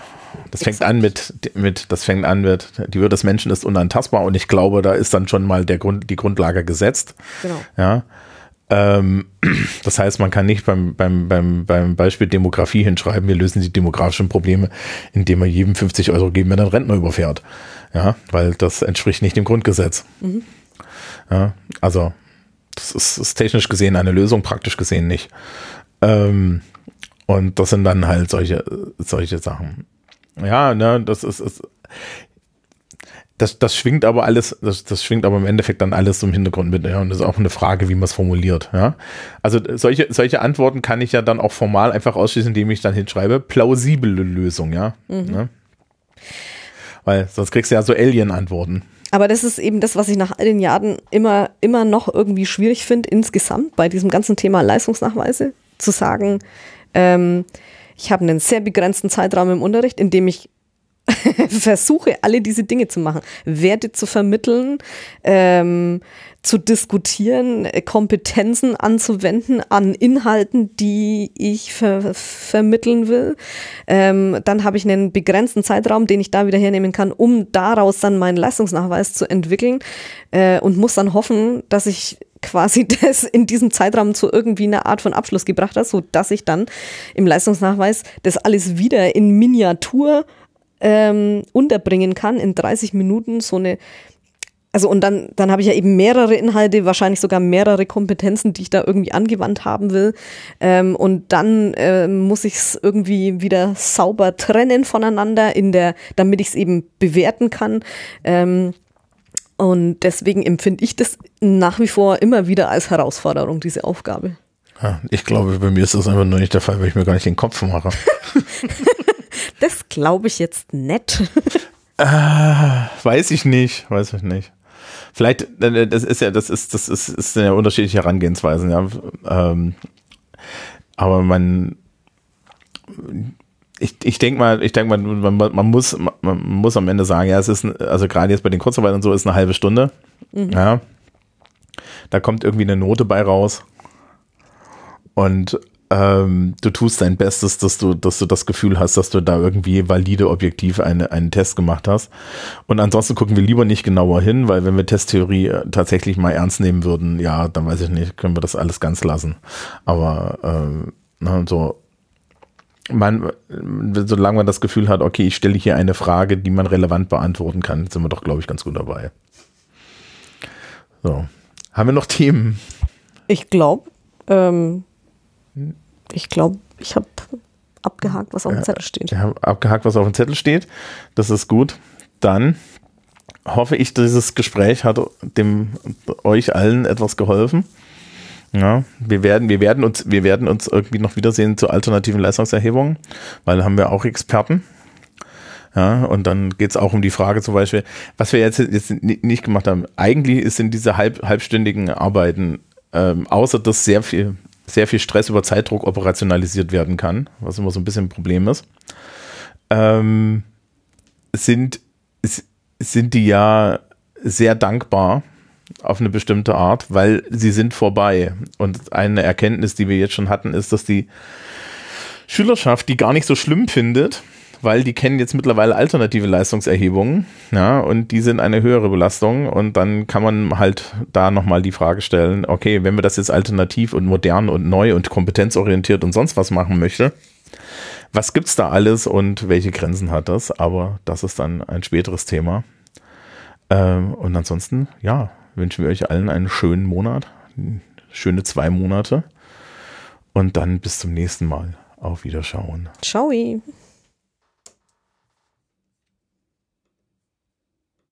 das fängt an mit, mit, das fängt an mit, die Würde des Menschen ist unantastbar und ich glaube, da ist dann schon mal der Grund, die Grundlage gesetzt. Genau. Ja. Ähm, das heißt, man kann nicht beim, beim, beim, beim Beispiel Demografie hinschreiben, wir lösen die demografischen Probleme, indem wir jedem 50 Euro geben, wenn er einen Rentner überfährt. Ja, weil das entspricht nicht dem Grundgesetz. Mhm. Ja, also, das ist, ist technisch gesehen eine Lösung, praktisch gesehen nicht. Ähm, und das sind dann halt solche, solche Sachen. Ja, ne, das ist, ist das, das schwingt aber alles, das, das schwingt aber im Endeffekt dann alles im Hintergrund mit, ja, und das ist auch eine Frage, wie man es formuliert, ja. Also solche, solche Antworten kann ich ja dann auch formal einfach ausschließen, indem ich dann hinschreibe, plausible Lösung, ja. Mhm. Ne? Weil sonst kriegst du ja so Alien-Antworten. Aber das ist eben das, was ich nach all den Jahren immer, immer noch irgendwie schwierig finde, insgesamt bei diesem ganzen Thema Leistungsnachweise, zu sagen, ähm, ich habe einen sehr begrenzten Zeitraum im Unterricht, in dem ich versuche, alle diese Dinge zu machen, Werte zu vermitteln, ähm, zu diskutieren, Kompetenzen anzuwenden an Inhalten, die ich ver vermitteln will. Ähm, dann habe ich einen begrenzten Zeitraum, den ich da wieder hernehmen kann, um daraus dann meinen Leistungsnachweis zu entwickeln äh, und muss dann hoffen, dass ich quasi das in diesem Zeitraum zu irgendwie einer Art von Abschluss gebracht hat, so dass ich dann im Leistungsnachweis das alles wieder in Miniatur ähm, unterbringen kann in 30 Minuten so eine also und dann, dann habe ich ja eben mehrere Inhalte, wahrscheinlich sogar mehrere Kompetenzen, die ich da irgendwie angewandt haben will. Ähm, und dann ähm, muss ich es irgendwie wieder sauber trennen voneinander, in der, damit ich es eben bewerten kann. Ähm, und deswegen empfinde ich das nach wie vor immer wieder als Herausforderung, diese Aufgabe. Ja, ich glaube, bei mir ist das einfach nur nicht der Fall, weil ich mir gar nicht den Kopf mache. das glaube ich jetzt nett. äh, weiß ich nicht, weiß ich nicht. Vielleicht, äh, das ist ja, das ist, das ist, ist ja unterschiedliche Herangehensweisen, ja. Ähm, aber man, ich, ich denke mal, ich denke mal, man, man, muss, man muss am Ende sagen, ja, es ist, also gerade jetzt bei den Kurzarbeiten und so ist eine halbe Stunde. Mhm. Ja. Da kommt irgendwie eine Note bei raus. Und ähm, du tust dein Bestes, dass du, dass du das Gefühl hast, dass du da irgendwie valide, objektiv eine, einen Test gemacht hast. Und ansonsten gucken wir lieber nicht genauer hin, weil wenn wir Testtheorie äh, tatsächlich mal ernst nehmen würden, ja, dann weiß ich nicht, können wir das alles ganz lassen. Aber ähm, na, so man, solange man das Gefühl hat, okay, ich stelle hier eine Frage, die man relevant beantworten kann, sind wir doch, glaube ich, ganz gut dabei. So. Haben wir noch Themen? Ich glaube, ähm, ich glaube, ich habe abgehakt, was auf dem Zettel steht. Ja, abgehakt, was auf dem Zettel steht. Das ist gut. Dann hoffe ich, dieses Gespräch hat dem euch allen etwas geholfen. Ja, wir werden, wir werden uns, wir werden uns irgendwie noch wiedersehen zu alternativen Leistungserhebungen, weil da haben wir auch Experten. Ja, und dann geht es auch um die Frage zum Beispiel, was wir jetzt, jetzt nicht gemacht haben. Eigentlich sind diese halb, halbstündigen Arbeiten, ähm, außer dass sehr viel, sehr viel Stress über Zeitdruck operationalisiert werden kann, was immer so ein bisschen ein Problem ist, ähm, sind, sind die ja sehr dankbar auf eine bestimmte Art, weil sie sind vorbei. Und eine Erkenntnis, die wir jetzt schon hatten, ist, dass die Schülerschaft die gar nicht so schlimm findet, weil die kennen jetzt mittlerweile alternative Leistungserhebungen, ja, und die sind eine höhere Belastung und dann kann man halt da nochmal die Frage stellen, okay, wenn wir das jetzt alternativ und modern und neu und kompetenzorientiert und sonst was machen möchte, was gibt's da alles und welche Grenzen hat das? Aber das ist dann ein späteres Thema. Ähm, und ansonsten, ja, wünschen wir euch allen einen schönen Monat, schöne zwei Monate und dann bis zum nächsten Mal. Auf Wiederschauen. Ciao.